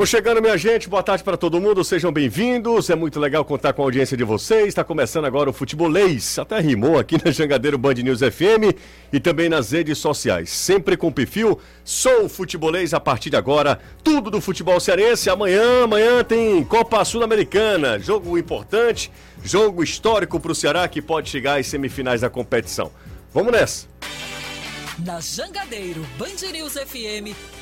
Vou chegando, minha gente. Boa tarde para todo mundo. Sejam bem-vindos. É muito legal contar com a audiência de vocês. Está começando agora o Futebolês. Até rimou aqui na Jangadeiro Band News FM e também nas redes sociais. Sempre com perfil. Sou o Futebolês a partir de agora. Tudo do futebol cearense. Amanhã, amanhã tem Copa Sul-Americana. Jogo importante, jogo histórico para o Ceará que pode chegar às semifinais da competição. Vamos nessa. Na Jangadeiro Band News FM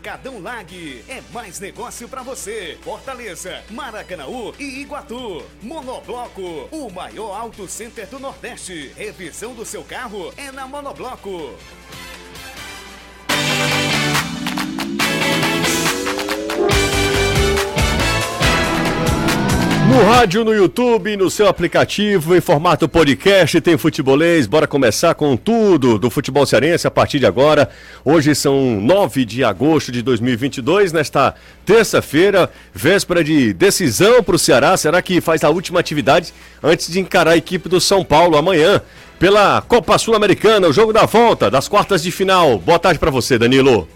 Atacadão Lag. É mais negócio para você. Fortaleza, Maracanaú e Iguatu. Monobloco, o maior auto center do Nordeste. Revisão do seu carro é na Monobloco. No rádio, no YouTube, no seu aplicativo, em formato podcast, tem futebolês. Bora começar com tudo do futebol cearense a partir de agora. Hoje são 9 de agosto de 2022, nesta terça-feira, véspera de decisão para o Ceará. Será que faz a última atividade antes de encarar a equipe do São Paulo amanhã? Pela Copa Sul-Americana, o jogo da volta das quartas de final. Boa tarde para você, Danilo.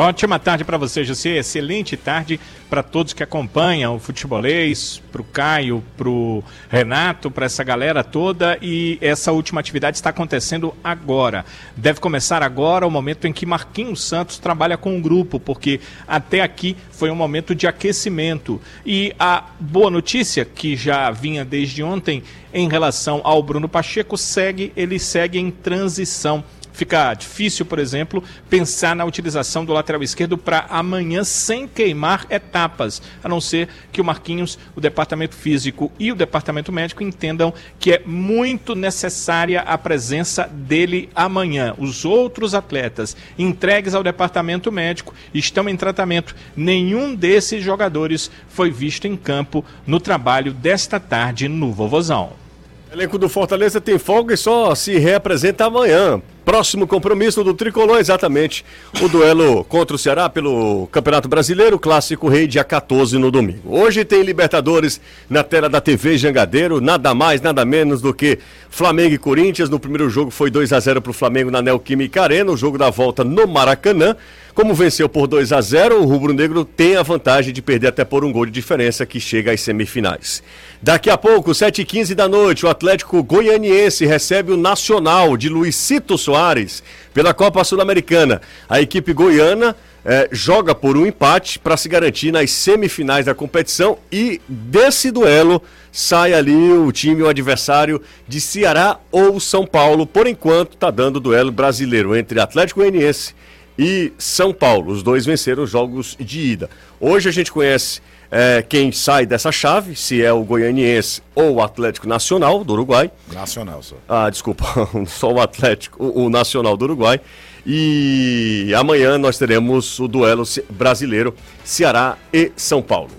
Ótima tarde para você, José. Excelente tarde para todos que acompanham o futebolês, para o Caio, para o Renato, para essa galera toda. E essa última atividade está acontecendo agora. Deve começar agora, o momento em que Marquinhos Santos trabalha com o grupo, porque até aqui foi um momento de aquecimento. E a boa notícia, que já vinha desde ontem em relação ao Bruno Pacheco, segue, ele segue em transição Fica difícil, por exemplo, pensar na utilização do lateral esquerdo para amanhã sem queimar etapas, a não ser que o Marquinhos, o departamento físico e o departamento médico entendam que é muito necessária a presença dele amanhã. Os outros atletas entregues ao departamento médico estão em tratamento. Nenhum desses jogadores foi visto em campo no trabalho desta tarde no Vovozão. Elenco do Fortaleza tem folga e só se reapresenta amanhã. Próximo compromisso do Tricolor, exatamente. O duelo contra o Ceará pelo Campeonato Brasileiro, Clássico Rei, dia 14 no domingo. Hoje tem Libertadores na tela da TV Jangadeiro, nada mais, nada menos do que Flamengo e Corinthians. No primeiro jogo foi 2 a 0 para o Flamengo na Neoquímica Arena, o jogo da volta no Maracanã. Como venceu por 2 a 0, o Rubro Negro tem a vantagem de perder até por um gol de diferença que chega às semifinais. Daqui a pouco, 7h15 da noite, o Atlético Goianiense recebe o Nacional de Luizito Soares pela Copa Sul-Americana. A equipe goiana eh, joga por um empate para se garantir nas semifinais da competição e desse duelo sai ali o time, o adversário de Ceará ou São Paulo. Por enquanto, está dando o duelo brasileiro entre Atlético Goianiense e São Paulo. Os dois venceram os jogos de ida. Hoje a gente conhece é, quem sai dessa chave, se é o Goianiense ou o Atlético Nacional do Uruguai. Nacional só. Ah, desculpa, só o Atlético, o, o Nacional do Uruguai. E amanhã nós teremos o duelo brasileiro Ceará e São Paulo.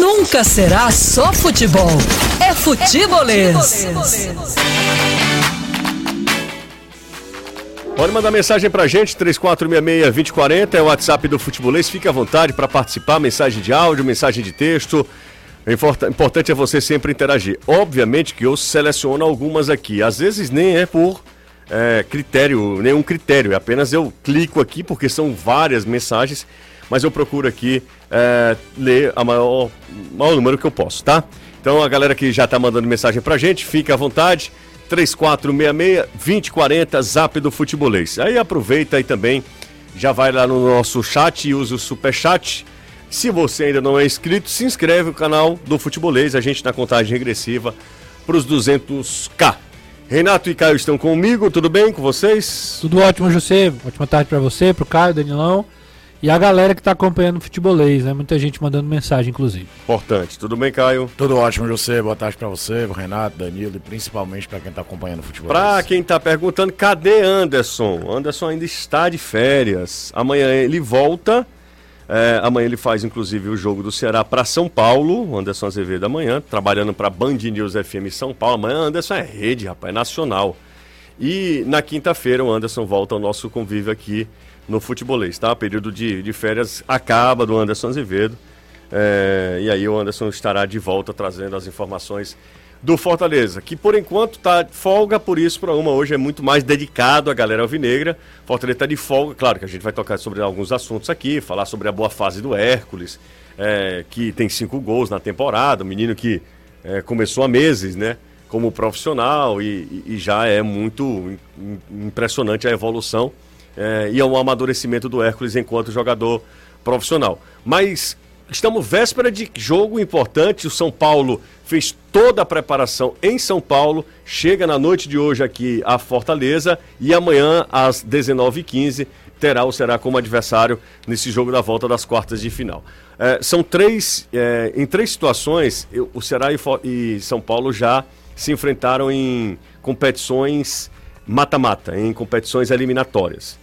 Nunca será só futebol. É futebolês. É futebolês. Pode mandar mensagem pra gente, 3466-2040, é o WhatsApp do Futebolês. Fique à vontade para participar, mensagem de áudio, mensagem de texto. O importante é você sempre interagir. Obviamente que eu seleciono algumas aqui. Às vezes nem é por é, critério, nenhum critério. É apenas eu clico aqui, porque são várias mensagens, mas eu procuro aqui é, ler a maior, maior número que eu posso, tá? Então a galera que já está mandando mensagem pra gente, fique à vontade. 3466-2040, Zap do Futebolês. Aí aproveita e também já vai lá no nosso chat e usa o super chat. Se você ainda não é inscrito, se inscreve no canal do Futebolês. A gente na contagem regressiva para os 200k. Renato e Caio estão comigo, tudo bem com vocês? Tudo ótimo, José. Ótima tarde para você, para o Caio, Danilão. E a galera que está acompanhando o futebolês, né? Muita gente mandando mensagem, inclusive. Importante. Tudo bem, Caio? Tudo ótimo, José. Boa tarde para você, Renato, Danilo e principalmente para quem está acompanhando o futebol. Para quem está perguntando, cadê Anderson? Anderson ainda está de férias. Amanhã ele volta. É, amanhã ele faz, inclusive, o jogo do Ceará para São Paulo. Anderson Azevedo amanhã, trabalhando para Band News FM São Paulo. Amanhã Anderson é rede, rapaz, é nacional. E na quinta-feira o Anderson volta ao nosso convívio aqui no futebolês, tá? Período de, de férias acaba do Anderson Azevedo. É, e aí o Anderson estará de volta trazendo as informações do Fortaleza, que por enquanto está folga, por isso o programa hoje é muito mais dedicado à galera alvinegra. Fortaleza está de folga, claro que a gente vai tocar sobre alguns assuntos aqui, falar sobre a boa fase do Hércules, é, que tem cinco gols na temporada, um menino que é, começou há meses, né? Como profissional e, e já é muito impressionante a evolução é, e ao amadurecimento do Hércules enquanto jogador profissional. Mas estamos véspera de jogo importante. O São Paulo fez toda a preparação em São Paulo, chega na noite de hoje aqui a Fortaleza e amanhã às 19h15 terá o Será como adversário nesse jogo da volta das quartas de final. É, são três, é, em três situações, o Ceará e, e São Paulo já se enfrentaram em competições mata-mata, em competições eliminatórias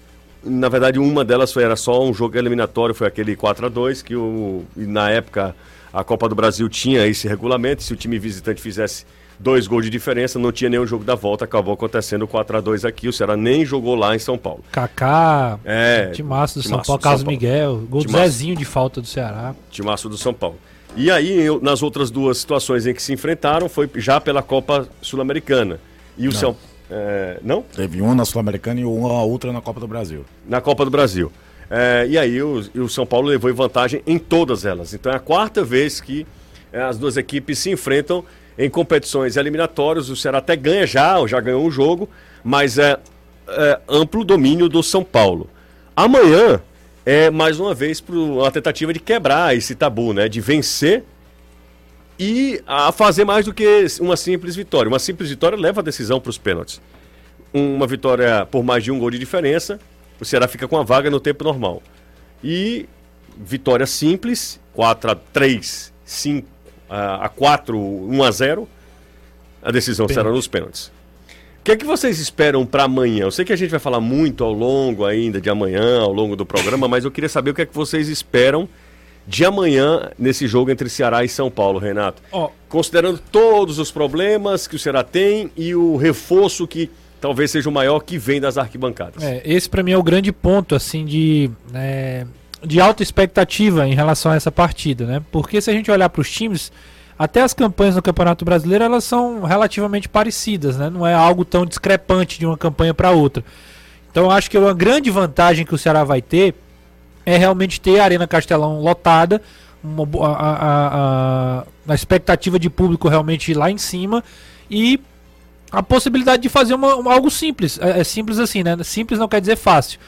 na verdade, uma delas foi, era só um jogo eliminatório, foi aquele 4 a 2 que o, na época a Copa do Brasil tinha esse regulamento, se o time visitante fizesse dois gols de diferença, não tinha nenhum jogo da volta, acabou acontecendo 4 a 2 aqui, o Ceará nem jogou lá em São Paulo. Kaká, é, Timaço do São Paulo, Carlos São Paulo. Miguel, gol do Zezinho de falta do Ceará. Timaço do São Paulo. E aí, nas outras duas situações em que se enfrentaram, foi já pela Copa Sul-Americana. E o não. São é, não? Teve uma na Sul-Americana e uma outra na Copa do Brasil. Na Copa do Brasil. É, e aí o, o, São Paulo levou vantagem em todas elas. Então é a quarta vez que é, as duas equipes se enfrentam em competições eliminatórias. O Ceará até ganha já, ou já ganhou um jogo, mas é, é amplo domínio do São Paulo. Amanhã é mais uma vez para uma tentativa de quebrar esse tabu, né? De vencer e a fazer mais do que uma simples vitória. Uma simples vitória leva a decisão para os pênaltis. Uma vitória por mais de um gol de diferença, o Ceará fica com a vaga no tempo normal. E vitória simples, 4 a 3, 5 a 4, 1 a 0, a decisão Pênalti. será nos pênaltis. O que é que vocês esperam para amanhã? Eu sei que a gente vai falar muito ao longo ainda de amanhã, ao longo do programa, mas eu queria saber o que é que vocês esperam de amanhã nesse jogo entre Ceará e São Paulo, Renato. Oh. Considerando todos os problemas que o Ceará tem e o reforço que talvez seja o maior que vem das arquibancadas. É, esse para mim é o grande ponto assim de é, de alta expectativa em relação a essa partida, né? Porque se a gente olhar para os times, até as campanhas no Campeonato Brasileiro elas são relativamente parecidas, né? Não é algo tão discrepante de uma campanha para outra. Então eu acho que uma grande vantagem que o Ceará vai ter é realmente ter a Arena Castelão lotada, uma, a, a, a, expectativa de público realmente lá em cima e a possibilidade de fazer uma, uma, algo simples. É, é, simples assim, né? Simples não quer dizer fácil.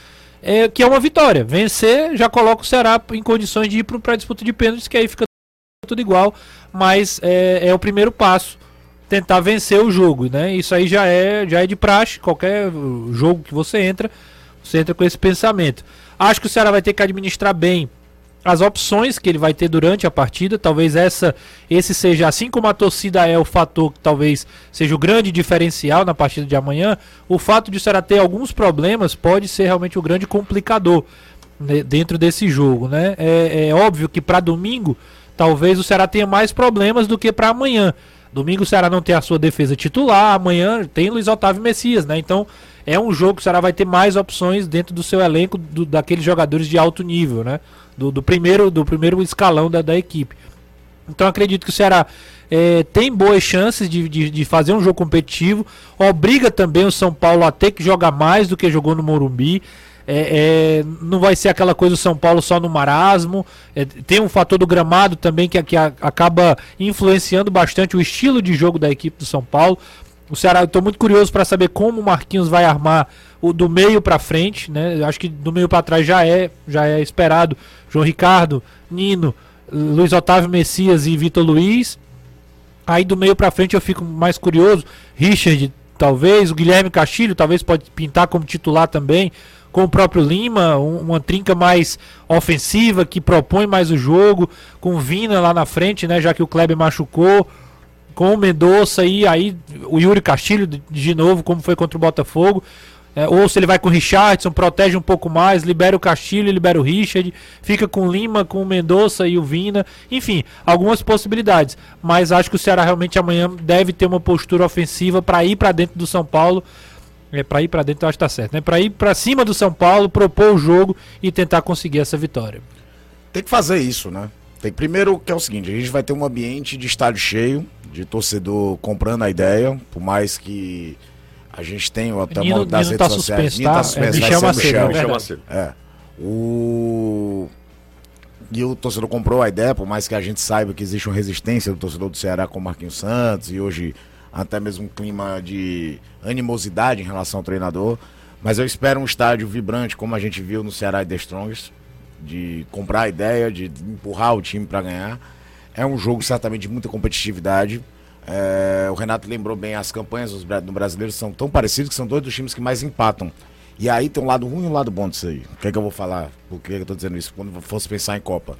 É, que é uma vitória. Vencer já coloca o Ceará em condições de ir para a disputa de pênaltis, que aí fica tudo igual, mas é, é, o primeiro passo. Tentar vencer o jogo, né? Isso aí já é, já é de praxe. Qualquer jogo que você entra, você entra com esse pensamento. Acho que o Ceará vai ter que administrar bem as opções que ele vai ter durante a partida. Talvez essa, esse seja, assim como a torcida é o fator que talvez seja o grande diferencial na partida de amanhã, o fato de o Ceará ter alguns problemas pode ser realmente o grande complicador né, dentro desse jogo. Né? É, é óbvio que para domingo, talvez o Ceará tenha mais problemas do que para amanhã. Domingo o Ceará não tem a sua defesa titular, amanhã tem Luiz Otávio Messias, né? Então é um jogo que o Ceará vai ter mais opções dentro do seu elenco do, daqueles jogadores de alto nível, né? Do, do, primeiro, do primeiro escalão da, da equipe. Então acredito que o Ceará é, tem boas chances de, de, de, fazer um jogo competitivo. Obriga também o São Paulo a ter que jogar mais do que jogou no Morumbi. É, é, não vai ser aquela coisa do São Paulo só no marasmo. É, tem um fator do gramado também que, que a, acaba influenciando bastante o estilo de jogo da equipe do São Paulo. O Ceará, eu tô muito curioso para saber como o Marquinhos vai armar o do meio para frente, né? Eu acho que do meio para trás já é, já é esperado. João Ricardo, Nino, Luiz Otávio Messias e Vitor Luiz. Aí do meio para frente eu fico mais curioso. Richard, talvez, o Guilherme Castilho, talvez pode pintar como titular também com o próprio Lima, um, uma trinca mais ofensiva, que propõe mais o jogo, com o Vina lá na frente, né? Já que o Kleber machucou, com o Mendonça e aí o Yuri Castilho de, de novo, como foi contra o Botafogo. É, ou se ele vai com o Richardson, protege um pouco mais, libera o Castilho, libera o Richard, fica com o Lima, com o Mendonça e o Vina. Enfim, algumas possibilidades. Mas acho que o Ceará realmente amanhã deve ter uma postura ofensiva para ir para dentro do São Paulo. É, para ir para dentro, eu acho que tá certo, né? Para ir para cima do São Paulo, propor o jogo e tentar conseguir essa vitória. Tem que fazer isso, né? Tem primeiro que é o seguinte, a gente vai ter um ambiente de estádio cheio, de torcedor comprando a ideia, por mais que a gente até Nino, uma das Nino redes tá sociais. suspenso, Nino tá? tá suspenso, É, vai Michel Macedo, Michel. é. Macedo. É. O... E o torcedor comprou a ideia, por mais que a gente saiba que existe uma resistência do torcedor do Ceará com o Marquinhos Santos e hoje até mesmo um clima de animosidade em relação ao treinador. Mas eu espero um estádio vibrante, como a gente viu no Ceará e The Strongest, de comprar a ideia, de empurrar o time para ganhar. É um jogo certamente de muita competitividade. É, o Renato lembrou bem, as campanhas do brasileiro são tão parecidas que são dois dos times que mais empatam. E aí tem um lado ruim e um lado bom disso aí. O que é que eu vou falar? Por que eu tô dizendo isso? Quando fosse pensar em Copa.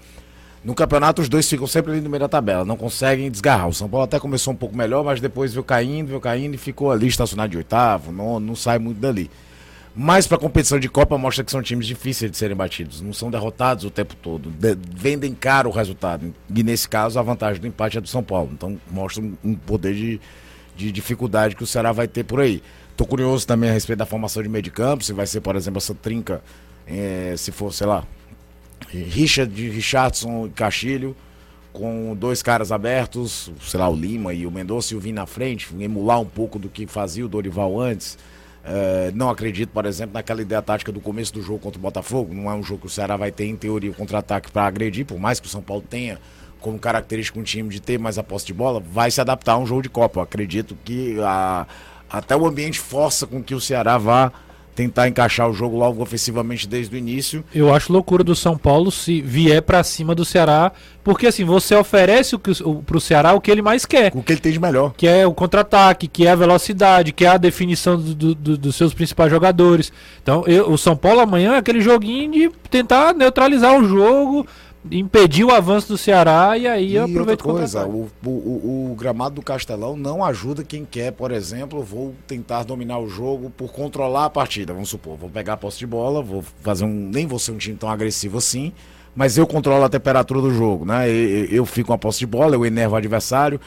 No campeonato, os dois ficam sempre ali no meio da tabela, não conseguem desgarrar. O São Paulo até começou um pouco melhor, mas depois veio caindo, veio caindo e ficou ali estacionado de oitavo, não, não sai muito dali. Mas para competição de Copa mostra que são times difíceis de serem batidos, não são derrotados o tempo todo, de- vendem caro o resultado. E nesse caso, a vantagem do empate é do São Paulo. Então mostra um, um poder de, de dificuldade que o Ceará vai ter por aí. Tô curioso também a respeito da formação de meio de campo, se vai ser, por exemplo, essa trinca, eh, se for, sei lá, Richard, Richardson e Castilho, com dois caras abertos, sei lá, o Lima e o Mendonça e o Vim na frente, emular um pouco do que fazia o Dorival antes. Eh, não acredito, por exemplo, naquela ideia tática do começo do jogo contra o Botafogo. Não é um jogo que o Ceará vai ter, em teoria, o contra-ataque para agredir, por mais que o São Paulo tenha como característica um time de ter mais a posse de bola, vai se adaptar a um jogo de Copa. Eu acredito que a- até o ambiente força com que o Ceará vá tentar encaixar o jogo logo ofensivamente desde o início. Eu acho loucura do São Paulo se vier pra cima do Ceará, porque assim, você oferece o que, o, pro Ceará o que ele mais quer. O que ele tem de melhor. Que é o contra-ataque, que é a velocidade, que é a definição do- do- do- dos seus principais jogadores. Então, eu- o São Paulo amanhã é aquele joguinho de tentar neutralizar o jogo, impedir o avanço do Ceará e aí E aproveita outra o coisa, o, o- o gramado do Castelão não ajuda quem quer, por exemplo, vou tentar dominar o jogo por controlar a partida. Vamos supor, vou pegar a posse de bola, vou fazer um. Nem vou ser um time tão agressivo assim, mas eu controlo a temperatura do jogo, né? Eu, eu fico com a posse de bola, eu enervo o adversário.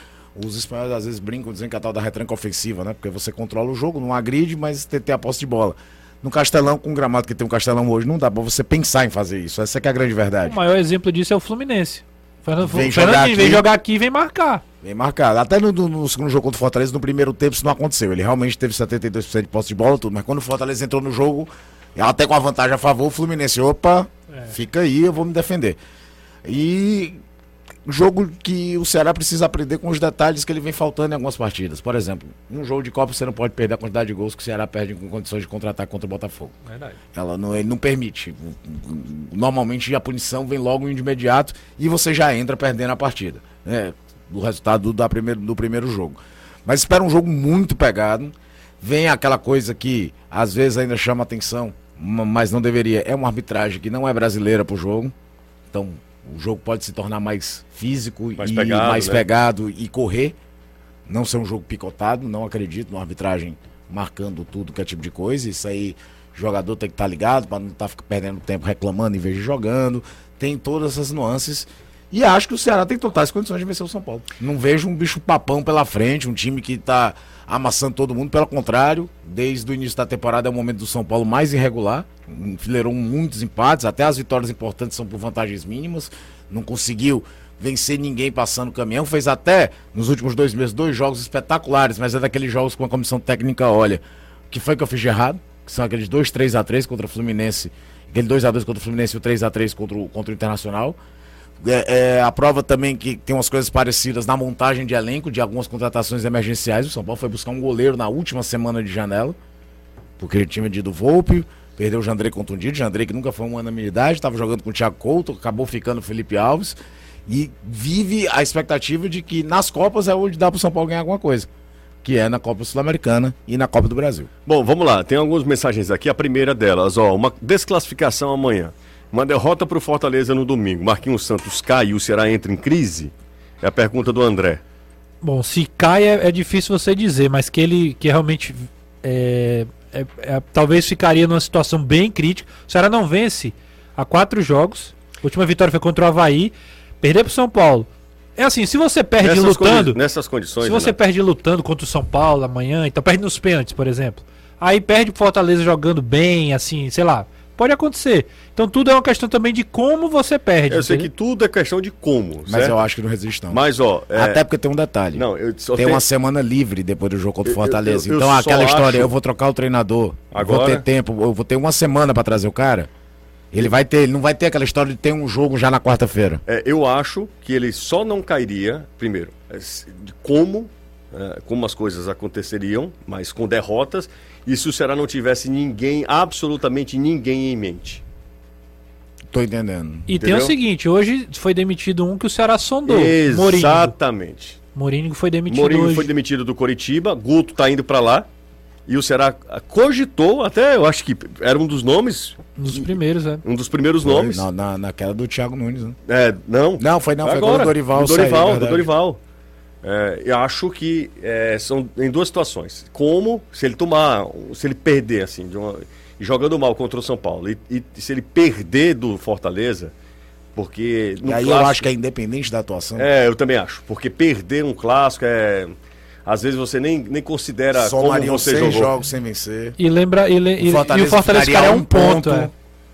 Os espanhóis às vezes brincam dizendo que é a tal da retranca ofensiva, né? Porque você controla o jogo, não agride, mas tem, tem a posse de bola. No Castelão, com o gramado que tem um Castelão hoje, não dá pra você pensar em fazer isso. Essa que é a grande verdade. O maior exemplo disso é o Fluminense. Fernando, Vem jogar vem aqui. jogar aqui e vem marcar. Bem marcado. Até no, no- no segundo jogo contra o Fortaleza, no primeiro tempo, isso não aconteceu. Ele realmente teve 72% de posse de bola, tudo. Mas quando o Fortaleza entrou no jogo, até com a vantagem a favor, o Fluminense, opa, fica aí, eu vou me defender. E jogo que o Ceará precisa aprender com os detalhes que ele vem faltando em algumas partidas. Por exemplo, um jogo de Copa você não pode perder a quantidade de gols que o Ceará perde com condições de contra-ataque contra o Botafogo. Verdade. Ela não, ele não permite. Normalmente a punição vem logo de imediato e você já entra perdendo a partida. Né? Do resultado do, primeiro, do primeiro jogo. Mas espera um jogo muito pegado. Vem aquela coisa que às vezes ainda chama atenção, ma- mas não deveria. É uma arbitragem que não é brasileira pro jogo. Então o jogo pode se tornar mais físico Mais e pegado, mais né? pegado e correr. Não ser um jogo picotado. Não acredito numa arbitragem marcando tudo que é tipo de coisa. Isso aí jogador tem que estar ligado para não estar perdendo tempo reclamando em vez de jogando. Tem todas essas nuances. E acho que o Ceará tem totais condições de vencer o São Paulo. Não vejo um bicho papão pela frente, um time que está amassando todo mundo. Pelo contrário, desde o início da temporada é o momento do São Paulo mais irregular. Enfileirou muitos empates, até as vitórias importantes são por vantagens mínimas. Não conseguiu vencer ninguém passando o caminhão. Fez até, nos últimos dois meses, dois jogos espetaculares, mas é daqueles jogos com a comissão técnica olha. O que foi que eu fiz de errado? Que são aqueles dois 3 a 3 contra o Fluminense. Aquele 2 a 2 contra o Fluminense e o 3 a 3 contra o, contra o Internacional. É, é, a prova também que tem umas coisas parecidas na montagem de elenco, de algumas contratações emergenciais. O São Paulo foi buscar um goleiro na última semana de janela, porque ele tinha vendido o Volpe, perdeu o Jandrei contundido. Jandrei, que nunca foi uma unanimidade, estava jogando com o Thiago Couto, acabou ficando o Felipe Alves. E vive a expectativa de que nas Copas é onde dá para o São Paulo ganhar alguma coisa. que é na Copa Sul-Americana e na Copa do Brasil. Bom, vamos lá. Tem algumas mensagens aqui. A primeira delas, ó, uma desclassificação amanhã. Uma derrota para o Fortaleza no domingo. Marquinhos Santos cai e o Ceará entra em crise? É a pergunta do André. Bom, se cai é, é difícil você dizer, mas que ele que realmente é, é, é, talvez ficaria numa situação bem crítica. O Ceará não vence há quatro jogos. A última vitória foi contra o Havaí. Perder para o São Paulo. É assim, se você perde Nessas lutando. condi- nessas condições. Se você Renato. perde lutando contra o São Paulo amanhã, então perde nos pênaltis, por exemplo. Aí perde pro Fortaleza jogando bem, assim, sei lá. Pode acontecer. Então tudo é uma questão também de como você perde. Eu sei que tudo é questão de como. Mas certo? eu acho que não resiste, não. Mas, ó. é- Até porque tem um detalhe. Não, eu só tem tenho- uma semana livre depois do jogo contra o Eu- eu- Fortaleza. eu- eu então, aquela história, acho- eu vou trocar o treinador, eu vou Agora? ter tempo, eu vou ter uma semana pra trazer o cara. Ele vai ter, ele não vai ter aquela história de ter um jogo já na quarta-feira. É, eu acho que ele só não cairia, primeiro, é, como, é, como as coisas aconteceriam, mas com derrotas, e se o Ceará não tivesse ninguém, absolutamente ninguém em mente. Tô entendendo. E tem o entendeu? seguinte, hoje foi demitido um que o Ceará sondou. Exatamente. Mourinho foi demitido Mourinho hoje. foi demitido do Coritiba, Guto tá indo pra lá, e o Ceará cogitou, até eu acho que era um dos nomes, Um dos primeiros, é. um dos primeiros Foi nomes. Na, na- naquela do Thiago Nunes, né? É, não, Não, foi não, foi Agora, quando o Dorival do Dorival, saiu, do verdade. Dorival. É, eu acho que é, são em duas situações. Como se ele tomar, se ele perder assim, de uma- jogando mal contra o São Paulo, e, e se ele perder do Fortaleza, porque no E aí eu clássico- acho que é independente da atuação. é, eu também acho, porque perder um clássico é às vezes você nem, nem considera como Somariam você seis jogou. jogos sem vencer. E lembra. E, le- e- e o Fortaleza ficaria a um ponto. é.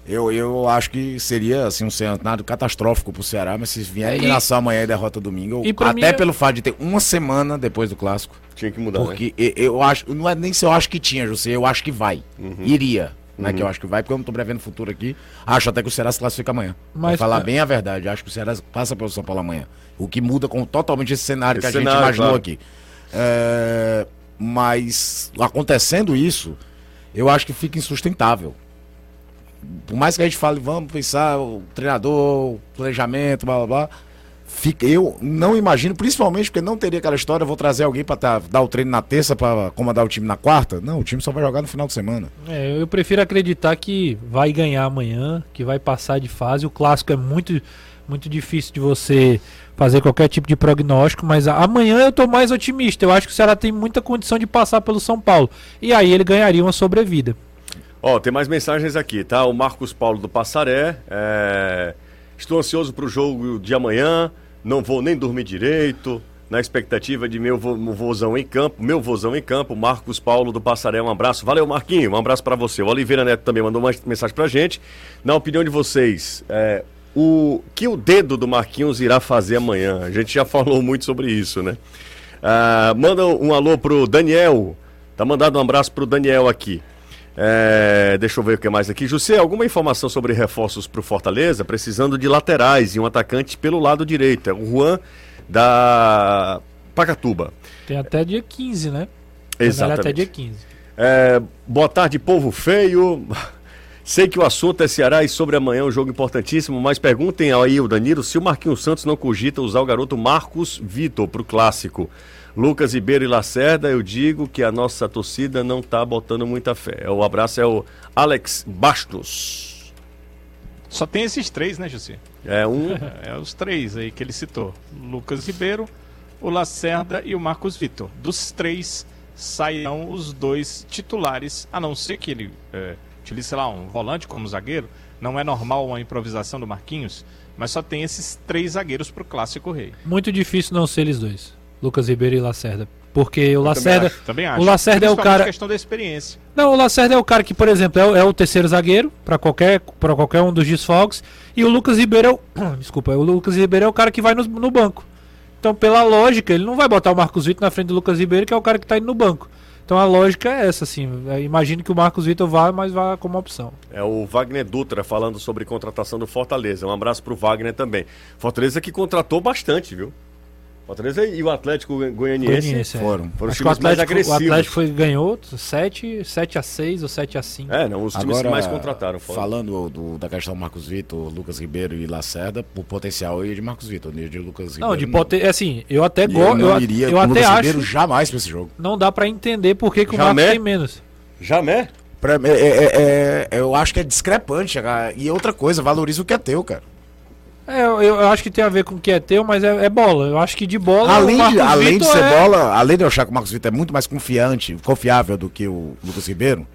Eu, eu acho que seria assim, um cenário catastrófico pro Ceará, mas se vier a É, e- eliminação amanhã e derrota domingo, eu- E até mim é- pelo fato de ter uma semana depois do clássico. Tinha que mudar, né? Porque e- eu acho, não é nem se eu acho que tinha, José, eu acho que vai. Uhum. Iria. Não é que eu acho que vai, porque eu não tô prevendo o futuro aqui. Acho até que o Ceará se classifica amanhã. Mas falar bem a verdade, acho que o Ceará passa pelo São Paulo amanhã. O que muda com totalmente esse cenário Esse que a gente cenário, imaginou claro. aqui. É, mas acontecendo isso, eu acho que fica insustentável. Por mais que a gente fale, vamos pensar, o treinador, o planejamento, blá blá blá. Fica, eu não imagino, principalmente porque não teria aquela história, vou trazer alguém para dar o treino na terça para comandar o time na quarta. Não, o time só vai jogar no final de semana. É, eu prefiro acreditar que vai ganhar amanhã, que vai passar de fase. O clássico é muito, muito difícil de você fazer qualquer tipo de prognóstico, mas amanhã eu tô mais otimista. Eu acho que o Ceará tem muita condição de passar pelo São Paulo. E aí ele ganharia uma sobrevida. Ó, tem mais mensagens aqui, tá? O Marcos Paulo do Passaré. é, Estou ansioso pro jogo de amanhã. Não vou nem dormir direito. Na expectativa de meu vo- vozão em campo. Meu vozão em campo. Marcos Paulo do Passaré. Um abraço. Valeu, Marquinho. Um abraço pra você. O Oliveira Neto também mandou uma mensagem pra gente. Na opinião de vocês, é, o que o dedo do Marquinhos irá fazer amanhã? A gente já falou muito sobre isso, né? Ah, manda um alô pro Daniel. Tá mandando um abraço pro Daniel aqui. É, deixa eu ver o que mais aqui. José, alguma informação sobre reforços pro Fortaleza? Precisando de laterais e um atacante pelo lado direito. É o Juan da Pacatuba. Tem até dia 15, né? Tem Exatamente. Até dia 15. É, boa tarde, povo feio. Sei que o assunto é Ceará e sobre amanhã um jogo importantíssimo, mas perguntem aí o Danilo se o Marquinhos Santos não cogita usar o garoto Marcos Vitor pro clássico. Lucas Ribeiro e Lacerda, eu digo que a nossa torcida não tá botando muita fé. O abraço é o Alex Bastos. Só tem esses três, né, José? É um. É os três aí que ele citou: Lucas Ribeiro, o Lacerda e o Marcos Vitor. Dos três sairão os dois titulares, a não ser que ele é, utilize, sei lá, um volante como zagueiro. Não é normal uma improvisação do Marquinhos, mas só tem esses três zagueiros pro Clássico Rei. Muito difícil não ser eles dois. Lucas Ribeiro e Lacerda. Porque o Lacerda. acho. Também acho. O Lacerda é o cara- questão da experiência. Não, o Lacerda é o cara que, por exemplo, é o, é o terceiro zagueiro para qualquer, pra qualquer um dos desfalques. E o Lucas Ribeiro é o. Desculpa, o Lucas Ribeiro é o cara que vai no, no banco. Então, pela lógica, ele não vai botar o Marcos Vitor na frente do Lucas Ribeiro, que é o cara que tá indo no banco. Então a lógica é essa, assim. É, Imagino que o Marcos Vitor vá, mas vá como opção. É o Wagner Dutra falando sobre contratação do Fortaleza. Um abraço pro Wagner também. Fortaleza que contratou bastante, viu? Fortaleza e o Atlético Goianiense. Goianiense, é. Foram. Foram os o times mais Atlético, o agressivos. Atlético foi, ganhou 7, 7 a 6 ou 7 a 5. É, não, os times que mais contrataram. Foram. Falando do- da questão Marcos Vitor, Lucas Ribeiro e Lacerda, o potencial aí é de Marcos Vitor, o nível de Lucas Ribeiro. Não, de poten... assim, eu até eu gosto, não eu, iria eu com o até Lucas acho, Ribeiro jamais pra esse jogo. não dá pra entender por que, que o Jamé? Marcos tem menos. Jamé? Pra mim, é- é- é- eu acho que é discrepante. cara. E outra coisa, valoriza o que é teu, cara. É, eu, eu acho que tem a ver com o que é teu, mas é, é bola. Eu acho que de bola. Além, de, além de ser é- bola, além de eu achar que o Marcos Vitor é muito mais confiante, confiável do que o Lucas Ribeiro,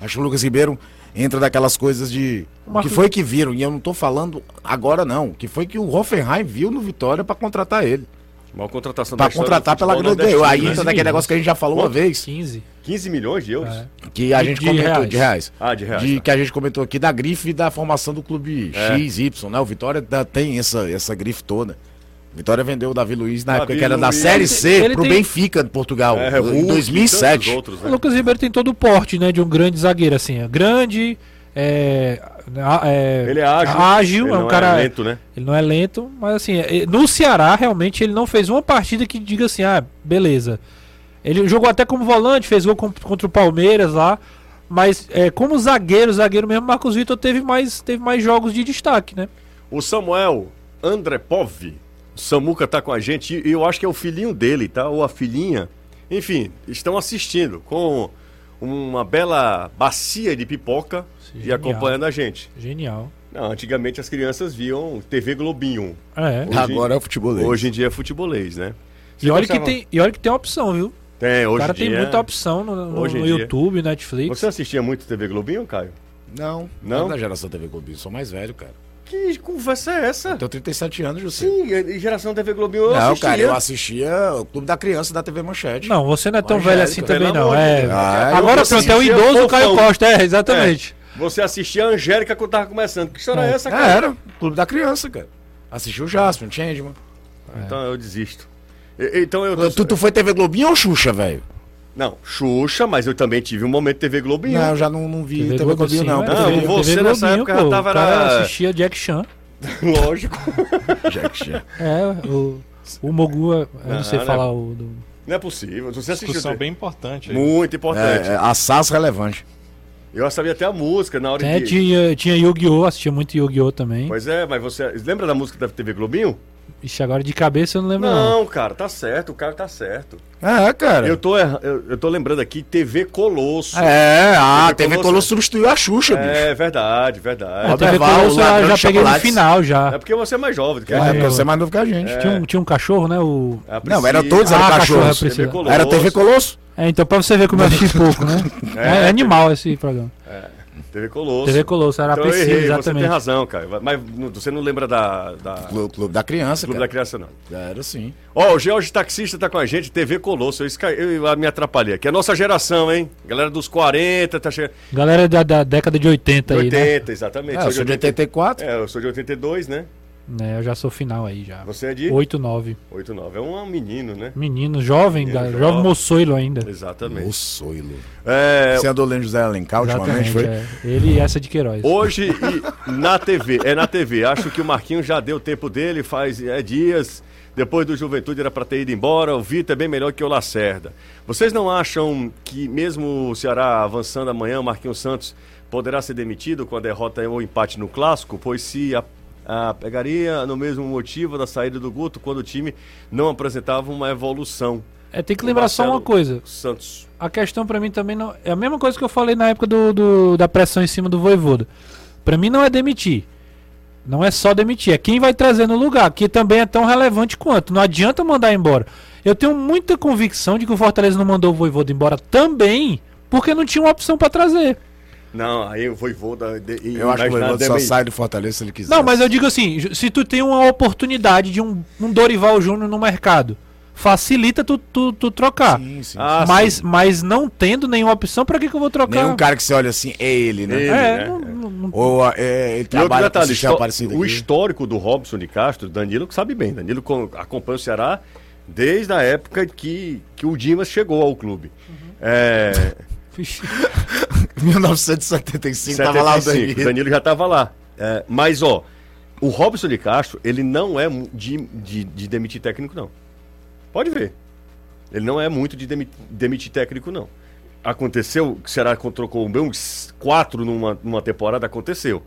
acho que o Lucas Ribeiro entra daquelas coisas de. O Marcos- que foi que viram? E eu não tô falando agora, não. O que foi que o Hoffenheim viu no Vitória pra contratar ele. Maior contratação Pra da história contratar pela grande. Aí entra né? daquele negócio que a gente já falou uma Quanto? vez. 15. 15 milhões de euros? É. Que a De- gente de comentou reais. de reais. Ah, de reais. De, tá. que a gente comentou aqui da grife da formação do clube É. X, Y, né? O Vitória tem essa, essa grife toda. Vitória vendeu o Davi Luiz na Davi época que era da Luiz. Série Ele C pro tem- Benfica de Portugal, É, em Hulk e 2007. tantos outros, O né? Lucas Ribeiro tem todo o porte, né, de um grande zagueiro, assim, é grande, é, é- Ele é ágil. ágil, ele é um não cara, lento, né? ele não é lento, mas assim, é- no Ceará realmente ele não fez uma partida que diga assim, ah, beleza. Ele jogou até como volante, fez gol com- contra o Palmeiras lá, mas é, como zagueiro, zagueiro mesmo, Marcos Vitor teve mais, teve mais jogos de destaque, né? O Samuel Andrepov, o Samuca tá com a gente e eu acho que é o filhinho dele, tá? Ou a filhinha. Enfim, estão assistindo com uma bela bacia de pipoca e acompanhando a gente. Genial. Não, antigamente as crianças viam TV Globinho. É. Hoje- Agora é o futebolês. Hoje em dia é futebolês, né? E olha, que tem, e olha que tem opção, viu? Tem, O hoje cara em dia. tem muita opção no, no- Hoje no. YouTube, Netflix. Você assistia muito TV Globinho, Caio? Não, Não? não é da geração TV Globinho, sou mais velho, cara. Que conversa é essa? Eu tenho 37 anos, José. Sim, e geração TV Globinho eu não, assistia. cara, eu assistia o Clube da Criança da TV Manchete. Não, você não é tão velho assim também, não. É... Deus. Ah, Agora pronto, é o idoso Caio Fofão. Costa, é, exatamente. Você assistia a Angélica quando tava começando. Que história é, essa, É, cara? era Clube da Criança, cara. Assisti o Jasper, o Changeman. Então eu desisto. Então eu. Tu, tu foi TV Globinho ou Xuxa, velho? Não, Xuxa, mas eu também tive um momento TV Globinho. Não, eu já não, não vi TV TV, Globo, Globinho, sim, não. é, Não, TV você nessa Globinho, época já pô, tava O cara assistia Jack Chan. Lógico. Jack Chan. É, o, o Mogu, eu não, Não, sei não é- falar o... Do... Não é possível. Você assistiu. Discussão bem importante. aí. Muito importante. É, é, assaz relevante. Eu sabia até a música na hora É, de. tinha, tinha Yu-Gi-Oh! Assistia muito Yu-Gi-Oh! também. Pois é, mas você. Lembra da música da TV Globinho? Ixi, agora de cabeça eu não lembro não. Não, cara, tá certo, o cara tá certo. É, cara. Eu tô, erra- eu, eu tô lembrando aqui TV Colosso. É, a TV TV Colosso. Colosso substituiu a Xuxa, bicho. É verdade, A verdade. Roberto TV Val, Colosso eu já peguei no final já. É porque você é mais jovem do que a É, gente. porque você é mais novo que a gente. Tinha, um, tinha um cachorro, né? O... A Não, era todos eram Ah, cachorros. cachorro, é. TV Colosso. Era TV Colosso. É, então pra você ver como eu assisti pouco, né? É, É, animal esse programa. TV Colosso. TV Colosso, era a Então eu Priscila, errei, você tem exatamente. razão, cara. Mas você não lembra da, da Clube, Clube da Criança, Clube da cara. Criança, não. Era sim. Ó, o George Taxista tá com a gente, TV Colosso. Eu, esca- eu, me atrapalhei aqui. É a nossa geração, hein? Galera dos 40, tá chegando. Galera da, da década de 80 aí, 80, exatamente. É, eu sou de 84. É, eu sou de 82, né? Né? Eu já sou final aí já. Você é de 8, 9. 89. É um menino, né? Menino, jovem, Menino ga- jovem. jovem moçoilo ainda. Exatamente. O Soilo. É, Você andou lendo José Alencar ultimamente, foi? é. Ele e essa de Queiroz. Hoje e na TV, é na TV. Acho que o Marquinhos já deu tempo dele, faz é, dias. Depois do Juventude era para ter ido embora. O Vitor é bem melhor que o Lacerda. Vocês não acham que mesmo o Ceará avançando amanhã, o Marquinhos Santos poderá ser demitido com a derrota ou empate no clássico? Pois se a, a pegaria no mesmo motivo da saída do Guto quando o time não apresentava uma evolução. É, tem que lembrar só uma coisa. Santos. A questão pra mim também não. É a mesma coisa que eu falei na época do, do- da pressão em cima do Voivoda. Pra mim não é demitir. Não é só demitir, é quem vai trazer no lugar, que também é tão relevante quanto. Não adianta mandar embora. Eu tenho muita convicção de que o Fortaleza não mandou o Voivoda embora também, porque não tinha uma opção pra trazer. Não, aí o Voivoda... de- e- Eu acho que o Voivoda só sai do Fortaleza se ele quiser. Não, mas eu digo assim, se tu tem uma oportunidade de um, um Dorival Júnior no mercado, facilita tu, tu, tu trocar. Sim, sim. Ah, mas, sim. mas não tendo nenhuma opção, pra que, que eu vou trocar? Nenhum cara que você olha assim é ele, né? Ele, É, né? não- não- não- Ou é, ele E outro trabalha com detalhe, histó- o aqui. histórico do Robson de Castro, Danilo que sabe bem. Danilo acompanha o Ceará desde a época que, que o Dimas chegou ao clube. É, 1975 tava lá o 75, Danilo. Danilo já estava lá. É, mas, ó, o Robson de Castro, ele não é de, de, de demitir técnico, não. Pode ver. Ele não é muito de demi- demitir técnico, não. Aconteceu, será que trocou uns quatro numa, numa temporada? Aconteceu.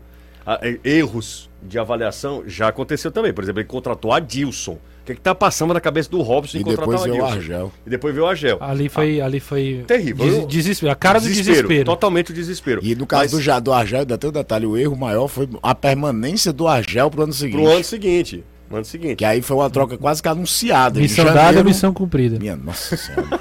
Erros de avaliação já aconteceu também. Por exemplo, ele contratou a Dilson. O que, que tá passando na cabeça do Robson E depois o veio o? Argel. E depois veio o Argel. Ali foi, ali foi Terrível. des- desespero, a cara do desespero. Totalmente o desespero. E no caso Mas do, do Argel, ainda tem um detalhe, o erro maior foi a permanência do Argel pro ano seguinte. pro ano seguinte. No ano seguinte. Que aí foi uma troca quase que anunciada. Missão janeiro- dada, missão cumprida. Minha nossa senhora.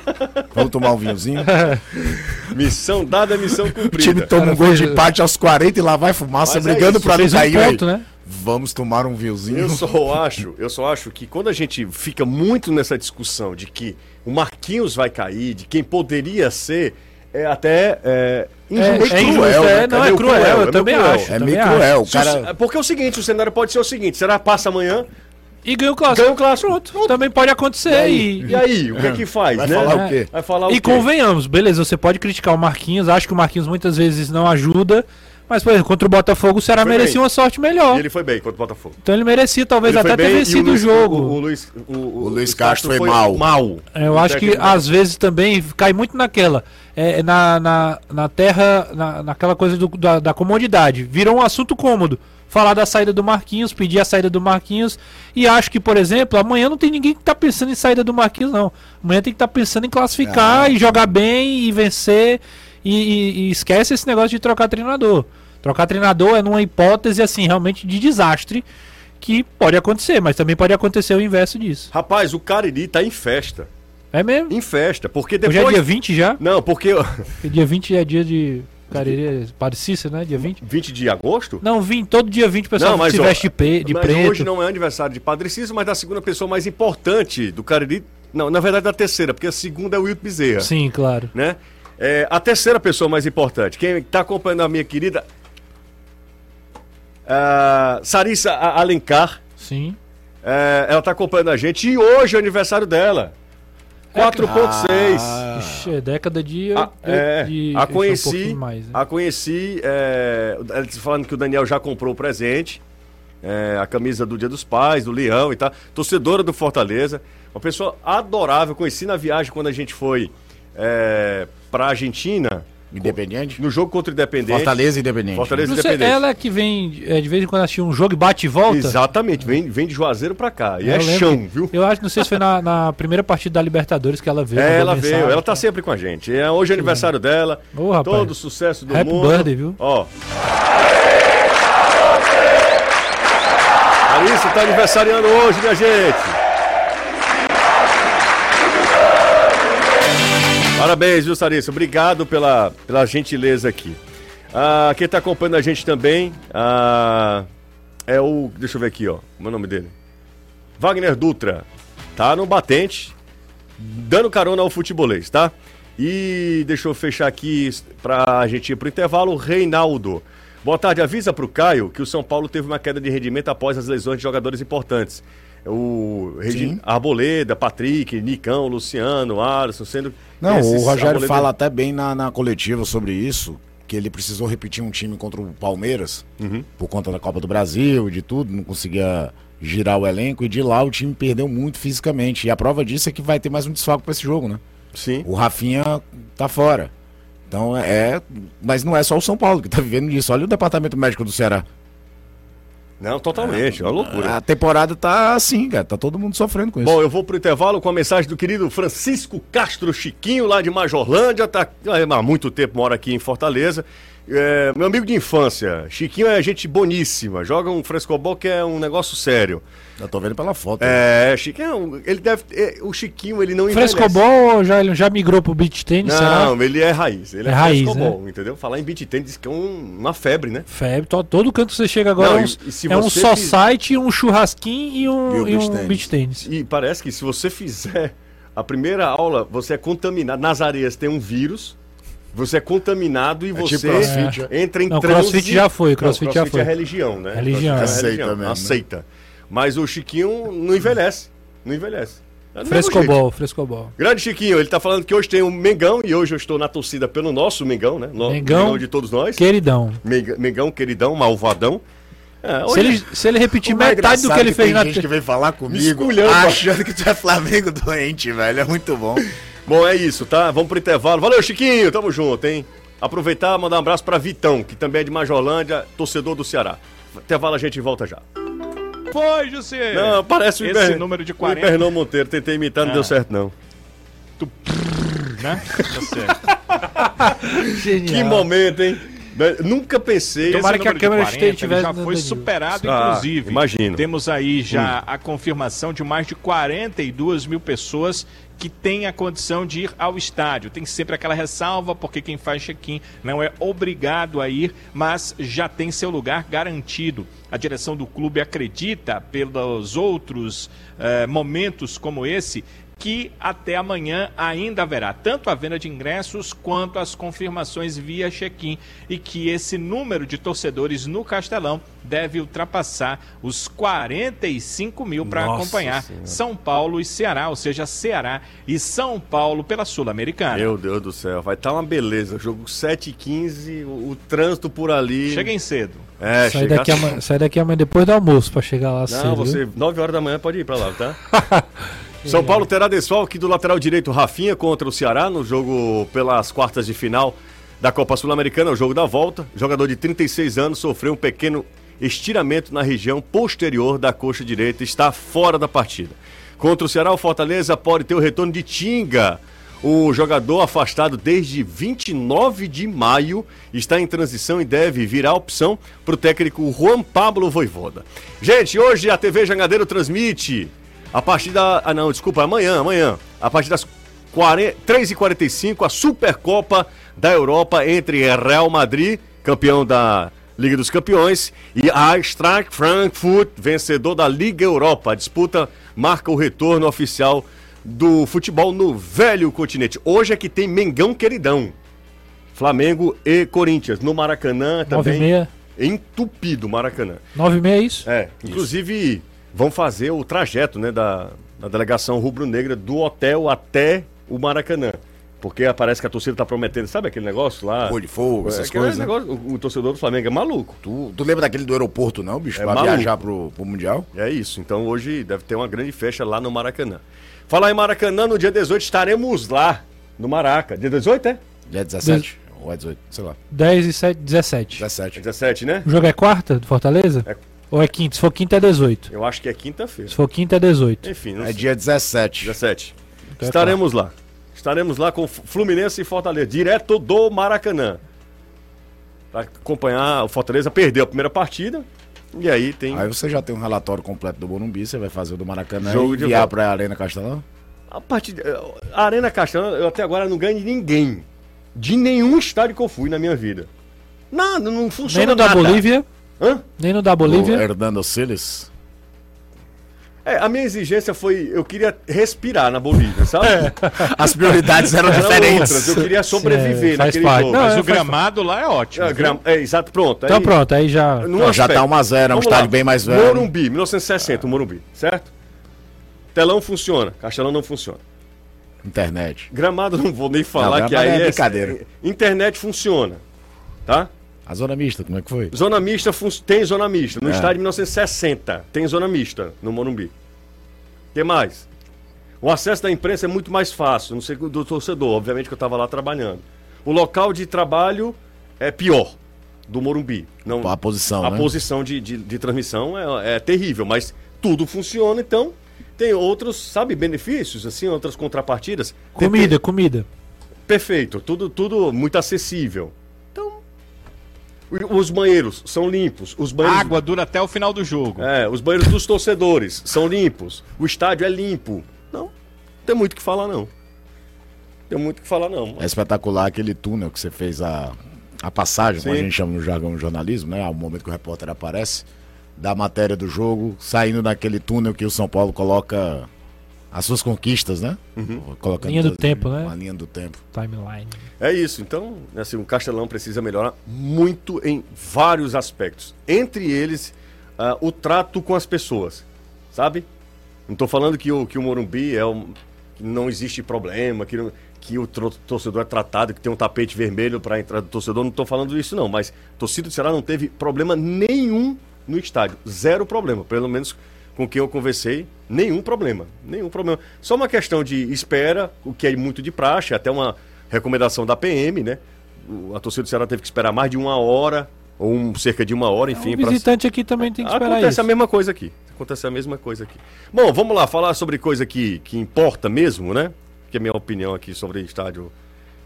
Vamos tomar um vinhozinho? Missão dada, missão O time cumprida. toma Cara, um gol fez- de empate aos 40 e lá vai fumaça, Mas é brigando isso, pra não Fez um cair, ponto, né? Vamos tomar um vinhozinho. Eu só acho, eu só acho que quando a gente fica muito nessa discussão de que o Marquinhos vai cair, de quem poderia ser, é até é, É, injusto. é injusto, cruel, é, né, não, é É cruel, cruel, é eu meio também cruel. acho. É meio cruel. O o- cara... Porque é o seguinte, o cenário pode ser o seguinte, será passa amanhã, E ganhou o clássico. ganha o clássico. Pronto, também pode acontecer. E, E aí, o que é que faz, Vai né? falar o quê? Vai falar o e quê? convenhamos, beleza, você pode criticar o Marquinhos, acho que o Marquinhos muitas vezes não ajuda, mas, por exemplo, contra o Botafogo o Ceará Foi merecia bem. uma sorte melhor. E ele foi bem contra o Botafogo. Então ele merecia talvez Ele foi até ter bem, vencido o, Luiz- jogo. O, o Luiz, o, O Luiz Castro foi mal. mal. É, Eu O acho que técnico- às vezes também cai muito naquela. é, na, na, na terra, na, naquela coisa do- da, da comodidade. Virou um assunto cômodo. Falar da saída do Marquinhos, pedir a saída do Marquinhos. E acho que, por exemplo, amanhã não tem ninguém que tá pensando em saída do Marquinhos, não. Amanhã tem que estar pensando em classificar e jogar bem e vencer. E, e- e esquece esse negócio de trocar treinador. Trocar treinador é numa hipótese, assim, realmente de desastre. Que pode acontecer, mas também pode acontecer o inverso disso. Rapaz, o Cariri tá em festa. É mesmo? Em festa, porque Hoje depois... é dia 20 já? Não, porque... Porque dia 20 é dia de. Cariri, Padre Cícero, né? Dia 20? 20 de agosto? Não, 20, todo dia 20 o pessoal se ó, veste de, de mas preto. hoje não é aniversário de Padre Cícero, mas da segunda pessoa mais importante do Cariri. Não, na verdade da terceira, porque a segunda é o Wilton Bezerra. Sim, claro. Né? É, a terceira pessoa mais importante, quem está acompanhando a minha querida ah, Sarissa Alencar, Sim. é, ela está acompanhando a gente e hoje é o aniversário dela. 4.6. Ah, Ixi, é década de. A, é, de- a um conheci, pouquinho mais, né? a conheci, é, falando que o Daniel já comprou o presente, é, a camisa do Dia dos Pais, do Leão e tal, torcedora do Fortaleza, uma pessoa adorável, conheci na viagem quando a gente foi é, pra Argentina, Independente? no jogo contra o Independente. Fortaleza Independente. Fortaleza sei, Independente. ela é que vem é, de vez em quando assistir um jogo e bate e volta. Exatamente, vem, vem de Juazeiro pra cá, e Eu é lembro chão, viu? Eu acho, não sei se foi na, na primeira partida da Libertadores que ela veio. É, ela mensagem. veio, ela tá sempre com a gente. É, hoje é aniversário dela. Ô, rapaz. Todo o sucesso do Happy mundo. birthday, viu? Ó. Larissa tá aniversariando hoje, minha gente. Parabéns, viu, Sarissa? Obrigado pela, pela gentileza aqui. Ah, quem tá acompanhando a gente também ah, é o. Deixa eu ver aqui, ó. Como é o nome dele? Wagner Dutra. Tá no batente, dando carona ao futebolês, tá? E deixa eu fechar aqui pra gente ir pro intervalo. Reinaldo. Boa tarde, avisa pro Caio que o São Paulo teve uma queda de rendimento após as lesões de jogadores importantes. O Regi... Sim. Arboleda, Patrick, Nicão, Luciano, Alisson, sendo. Não, o Rogério Arboleda- fala até bem na, na coletiva sobre isso, que ele precisou repetir um time contra o Palmeiras, Uhum. por conta da Copa do Brasil e de tudo, não conseguia girar o elenco, e de lá o time perdeu muito fisicamente. E a prova disso é que vai ter mais um desfalque para esse jogo, né? Sim. O Rafinha tá fora. Então é. Mas não é só o São Paulo que tá vivendo isso. Olha o departamento médico do Ceará. Não, totalmente. É uma loucura. A temporada tá assim, cara. Tá todo mundo sofrendo com isso. Bom, eu vou pro intervalo com a mensagem do querido Francisco Castro Chiquinho, lá de Majorlândia, tá há muito tempo mora aqui em Fortaleza. É, meu amigo de infância, Chiquinho é gente boníssima, joga um frescobol que é um negócio sério. Eu tô vendo pela foto. É, Chiquinho, é um- ele deve, é, o Chiquinho ele não envelhece. Frescobol já, ele já migrou pro beach tênis, será? Não, ele é raiz, ele é, É raiz, frescobol, entendeu? Falar em beat tênis que é um- uma febre, né? Febre, to- todo canto que você chega agora Não, é um, e- é um só fiz- site, um churrasquinho e um, e um beach tênis. E parece que se você fizer a primeira aula, você é contaminado. Nas areias tem um vírus, você é contaminado e tipo você crossfit, é. entra em Não, transe. crossfit já foi, crossfit Não, já crossfit foi. é religião, né? Religião, Crossfit é. Aceita mesmo, né? Aceita. Mas o Chiquinho não envelhece. Não envelhece. É. Frescobol, frescobol. Grande Chiquinho, ele tá falando que hoje tem um Mengão e hoje eu estou na torcida pelo nosso Mengão, né? No- Mengão. de todos nós. Queridão. Mengão, queridão, malvadão. É, Se ele, se ele repetir O metade do que ele é fez tem na. gente que vem falar comigo achando que tu é Flamengo doente, velho. É muito bom. Bom, é isso, tá? Vamos pro intervalo. Valeu, Chiquinho, tamo junto, hein? Aproveitar e mandar um abraço pra Vitão, que também é de Majorlândia, torcedor do Ceará. Intervalo a gente volta já. Foi, José. Não, parece o Esse Iber... número de o 40. Ibernon Monteiro. Tentei imitar, não Ah. deu certo, não. Né? Tá certo. Genial. Que momento, hein? Né, Nunca pensei. Tomara que a câmera 40, esteja- tivesse já no foi superado, Ah, inclusive. imagino. Temos aí já a confirmação de mais de 42 mil pessoas que têm a condição de ir ao estádio. Tem sempre aquela ressalva, porque quem faz check-in não é obrigado a ir, mas já tem seu lugar garantido. A direção do clube acredita, pelos outros eh, momentos como esse, que até amanhã ainda haverá tanto a venda de ingressos quanto as confirmações via check-in e que esse número de torcedores no Castelão deve ultrapassar os 45 mil para acompanhar Senhora. São Paulo e Ceará, ou seja, Ceará e São Paulo pela Sul-Americana. Meu Deus do céu, vai estar uma beleza. Jogo 7 e 15 o, o trânsito por ali. Cheguem cedo. É, Sai chega daqui, amanhã, sai daqui amanhã depois do almoço pra chegar lá Não, cedo. você, viu? 9 horas da manhã pode ir pra lá, tá? São Paulo terá desfalque do lateral direito Rafinha contra o Ceará no jogo pelas quartas de final da Copa Sul-Americana, o jogo da volta. Jogador de 36 anos sofreu um pequeno estiramento na região posterior da coxa direita e está fora da partida. Contra o Ceará, o Fortaleza pode ter o retorno de Tinga. O jogador afastado desde 29 de maio está em transição e deve virar opção para o técnico Juan Pablo Voivoda. Gente, hoje a TV Jangadeiro transmite a partir da. Ah, não, desculpa, amanhã, amanhã. A partir das 40 3h45, a Supercopa da Europa entre Real Madrid, campeão da Liga dos Campeões, e a Eintracht Frankfurt, vencedor da Liga Europa. A disputa marca o retorno oficial do futebol no velho continente. Hoje é que tem Mengão Queridão. Flamengo e Corinthians. No Maracanã Nove e também. meia. Entupido Maracanã. 9 e meia é isso? É, inclusive vão fazer o trajeto né, da, da delegação rubro-negra do hotel até o Maracanã. Porque parece que a torcida tá prometendo, sabe aquele negócio lá? Olho de fogo, essas aquele coisas. né? negócio, o, o torcedor do Flamengo é maluco. Tu, tu lembra daquele do aeroporto, não, bicho? É pra maluco. viajar pro, pro Mundial? É isso. Então hoje deve ter uma grande festa lá no Maracanã. Falar em Maracanã, no dia 18 estaremos lá no Maraca. Dia 18 é? Dia 17 ou é 18, sei lá. 10 e 7, 17. 17. 17, né? O jogo é quarta do Fortaleza? É. Ou é quinta? Se for quinta é 18. Eu acho que é quinta-feira. Se for quinta é 18. Enfim, não É sei. dia 17. 17. Então é Estaremos lá. Estaremos lá com Fluminense e Fortaleza, direto do Maracanã. Pra acompanhar, o Fortaleza perdeu a primeira partida. E aí tem. Aí você já tem um relatório completo do Morumbi, você vai fazer o do Maracanã Jogo e de enviar volta. pra Arena Castelão? A partir de- a Arena Castelão, eu até agora não ganho de ninguém. De nenhum estádio que eu fui na minha vida. Nada, não funciona Nem no da nada. Bolívia. Hã? Nem no da O Bolívia. Hernando Siles. É, a minha exigência foi, eu queria respirar na Bolívia, sabe? As prioridades eram Eram diferentes. outras, eu queria sobreviver É, naquele parte. jogo. Não, Mas é, o faz- gramado lá é ótimo. É, gram- é, exato, pronto. Então Aí- pronto, aí já. Não, já aspecto. tá 1 a 0 é um estádio bem mais velho. Morumbi, 1960, o Morumbi, certo? Telão funciona, Castelão não funciona. Internet. Gramado não vou nem falar Não, que aí é é brincadeira. Internet funciona, tá? A zona mista, como é que foi? Zona mista fun- tem zona mista. No É. estádio de 1960 tem zona mista no Morumbi. O que mais? O acesso da imprensa é muito mais fácil, não sei do torcedor, obviamente que eu estava lá trabalhando. O local de trabalho é pior do Morumbi. Não, A posição, a né? posição de, de, de transmissão é, é terrível, mas tudo funciona, então tem outros, sabe, benefícios, assim, outras contrapartidas. Comida, comida. Perfeito, tudo, tudo muito acessível. O- os banheiros são limpos, os banheiros, Água dura até o final do jogo. é, os banheiros dos torcedores são limpos, o estádio é limpo. Não, tem muito o que falar não. Tem muito o que falar não. É espetacular aquele túnel que você fez a, a passagem, como a Sim. gente chama no jargão do jornalismo, né? Ao momento que o repórter aparece, da matéria do jogo, saindo daquele túnel que o São Paulo coloca as suas conquistas, né? Colocando Linha do tempo, né? Uma linha do tempo. Timeline. É isso, então, assim, o Castelão precisa melhorar muito em vários aspectos. Entre eles, ah, o trato com as pessoas, sabe? Não estou falando que o, que o Morumbi é um, que não existe problema, que, não- que o torcedor é tratado, que tem um tapete vermelho para entrar do torcedor, não estou falando isso não, mas a torcida do Ceará não teve problema nenhum no estádio. Zero problema. Pelo menos com quem eu conversei, nenhum problema. Nenhum problema. Só uma questão de espera, o que é muito de praxe, até uma recomendação da PM, né? A torcida do Ceará teve que esperar mais de uma hora, ou um- cerca de uma hora, enfim. o pra- visitante aqui também tem que esperar Acontece isso. a mesma coisa aqui. Acontece a mesma coisa aqui. Bom, vamos lá, falar sobre coisa que, que importa mesmo, né? Que é a minha opinião aqui sobre estádio,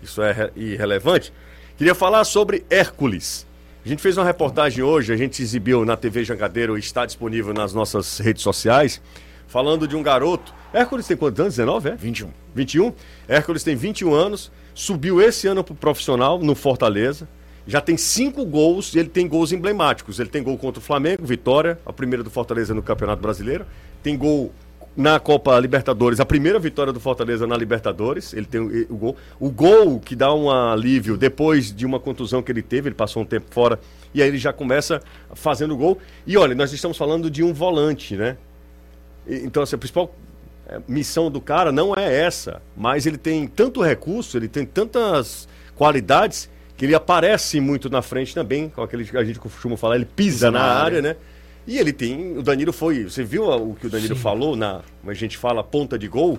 isso é re- irrelevante. Queria falar sobre Hércules. A gente fez uma reportagem hoje, a gente exibiu na TV Jangadeiro, está disponível nas nossas redes sociais, falando de um garoto. Hércules tem quantos anos? 19, é? 21. 21. Hércules tem 21 anos, subiu esse ano pro profissional no Fortaleza. Já tem cinco gols e ele tem gols emblemáticos. Ele tem gol contra o Flamengo, vitória, a primeira do Fortaleza no Campeonato Brasileiro. Tem gol na Copa Libertadores, a primeira vitória do Fortaleza na Libertadores. Ele tem o, o gol. O gol que dá um alívio depois de uma contusão que ele teve, ele passou um tempo fora e aí ele já começa fazendo gol. E olha, nós estamos falando de um volante, né? Então, assim, a principal é, missão do cara não é essa, mas ele tem tanto recurso, ele tem tantas qualidades que ele aparece muito na frente também, com aquele que a gente costuma falar, ele pisa, na, área, né? E ele tem, o Danilo foi, você viu o que o Danilo falou na, como a gente fala, ponta de gol?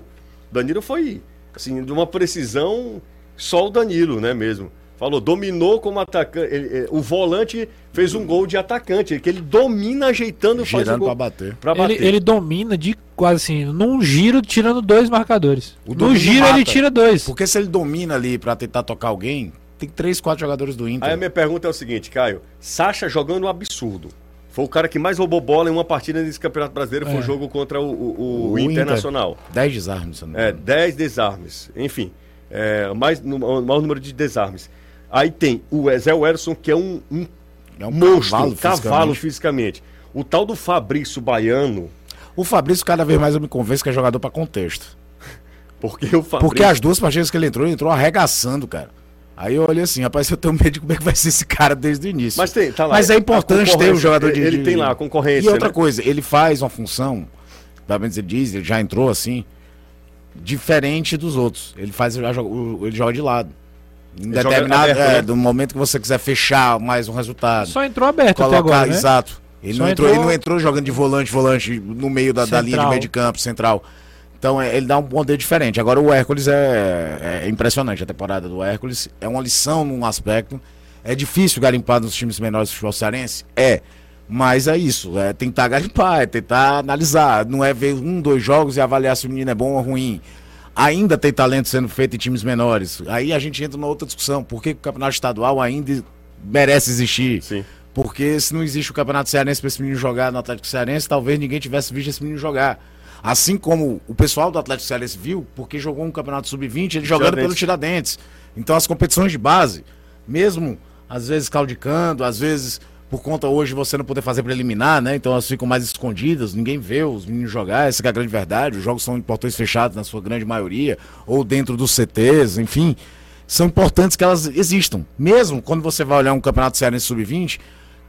O Danilo foi, assim, de uma precisão só o Danilo, né, mesmo. Falou, dominou como atacante, ele- eh, o volante fez um gol de atacante, que ele domina ajeitando e faz o Girando gol. pra bater. Pra Ele, bater. ele domina de quase assim, num giro, tirando dois marcadores. O no giro mata. ele tira dois. Porque se ele domina ali pra tentar tocar alguém, tem três, quatro jogadores do Inter. Aí a minha pergunta é o seguinte, Caio. Sacha jogando um absurdo. Foi o cara que mais roubou bola em uma partida nesse Campeonato Brasileiro, foi É. o jogo contra o, o- o O Internacional. Dez desarmes, se eu não É, engano. 10 desarmes. Enfim, é, mais, no, o maior número de desarmes. Aí tem o Zé Werson, que é um, um É um monstro, cavalo, cavalo, fisicamente. fisicamente. O tal do Fabrício Baiano, O Fabrício, cada vez mais eu me convenço que é jogador pra contexto. porque o Fabrício... Porque as duas partidas que ele entrou, ele entrou arregaçando, cara. Aí eu olhei assim, rapaz, eu tenho medo de como é que vai ser esse cara desde o início. Mas tem, tá lá. Mas é importante ter um jogador de. Ele de- tem lá a concorrência, E outra né? coisa, ele faz uma função, pelo menos ele diz, ele já entrou assim, diferente dos outros. Ele faz, ele joga de lado. Em Ele determinado, aberto, é, né? do momento que você quiser fechar mais um resultado. Só entrou aberto até colocar, agora, né? exato. Ele Só não, entrou, entrou- ele não entrou jogando de volante, volante no meio da, da linha de meio de campo, central. Então é, ele dá um poder diferente. Agora o Hércules é, é impressionante. A temporada do Hércules é uma lição num aspecto. É difícil garimpar nos times menores do futebol cearense? É. Mas é isso. É tentar garimpar, é tentar analisar. Não é ver um, dois jogos e avaliar se o menino é bom ou ruim. Ainda tem talento sendo feito em times menores. Aí a gente entra numa outra discussão. Por que o campeonato estadual ainda merece existir? Sim. Porque se não existe o Campeonato Cearense para esse menino jogar no Atlético Cearense, talvez ninguém tivesse visto esse menino jogar. Assim como o pessoal do Atlético Cearense viu, porque jogou um Campeonato Sub-20, ele jogando Tiradentes. pelo Tiradentes. Então as competições de base, mesmo às vezes claudicando, às vezes por conta hoje você não poder fazer preliminar, né? Então elas ficam mais escondidas, ninguém vê os meninos jogar, essa que é a grande verdade. Os jogos são em portões fechados na sua grande maioria, ou dentro dos CTs, enfim são importantes que elas existam. Mesmo quando você vai olhar um campeonato cearense sub-20,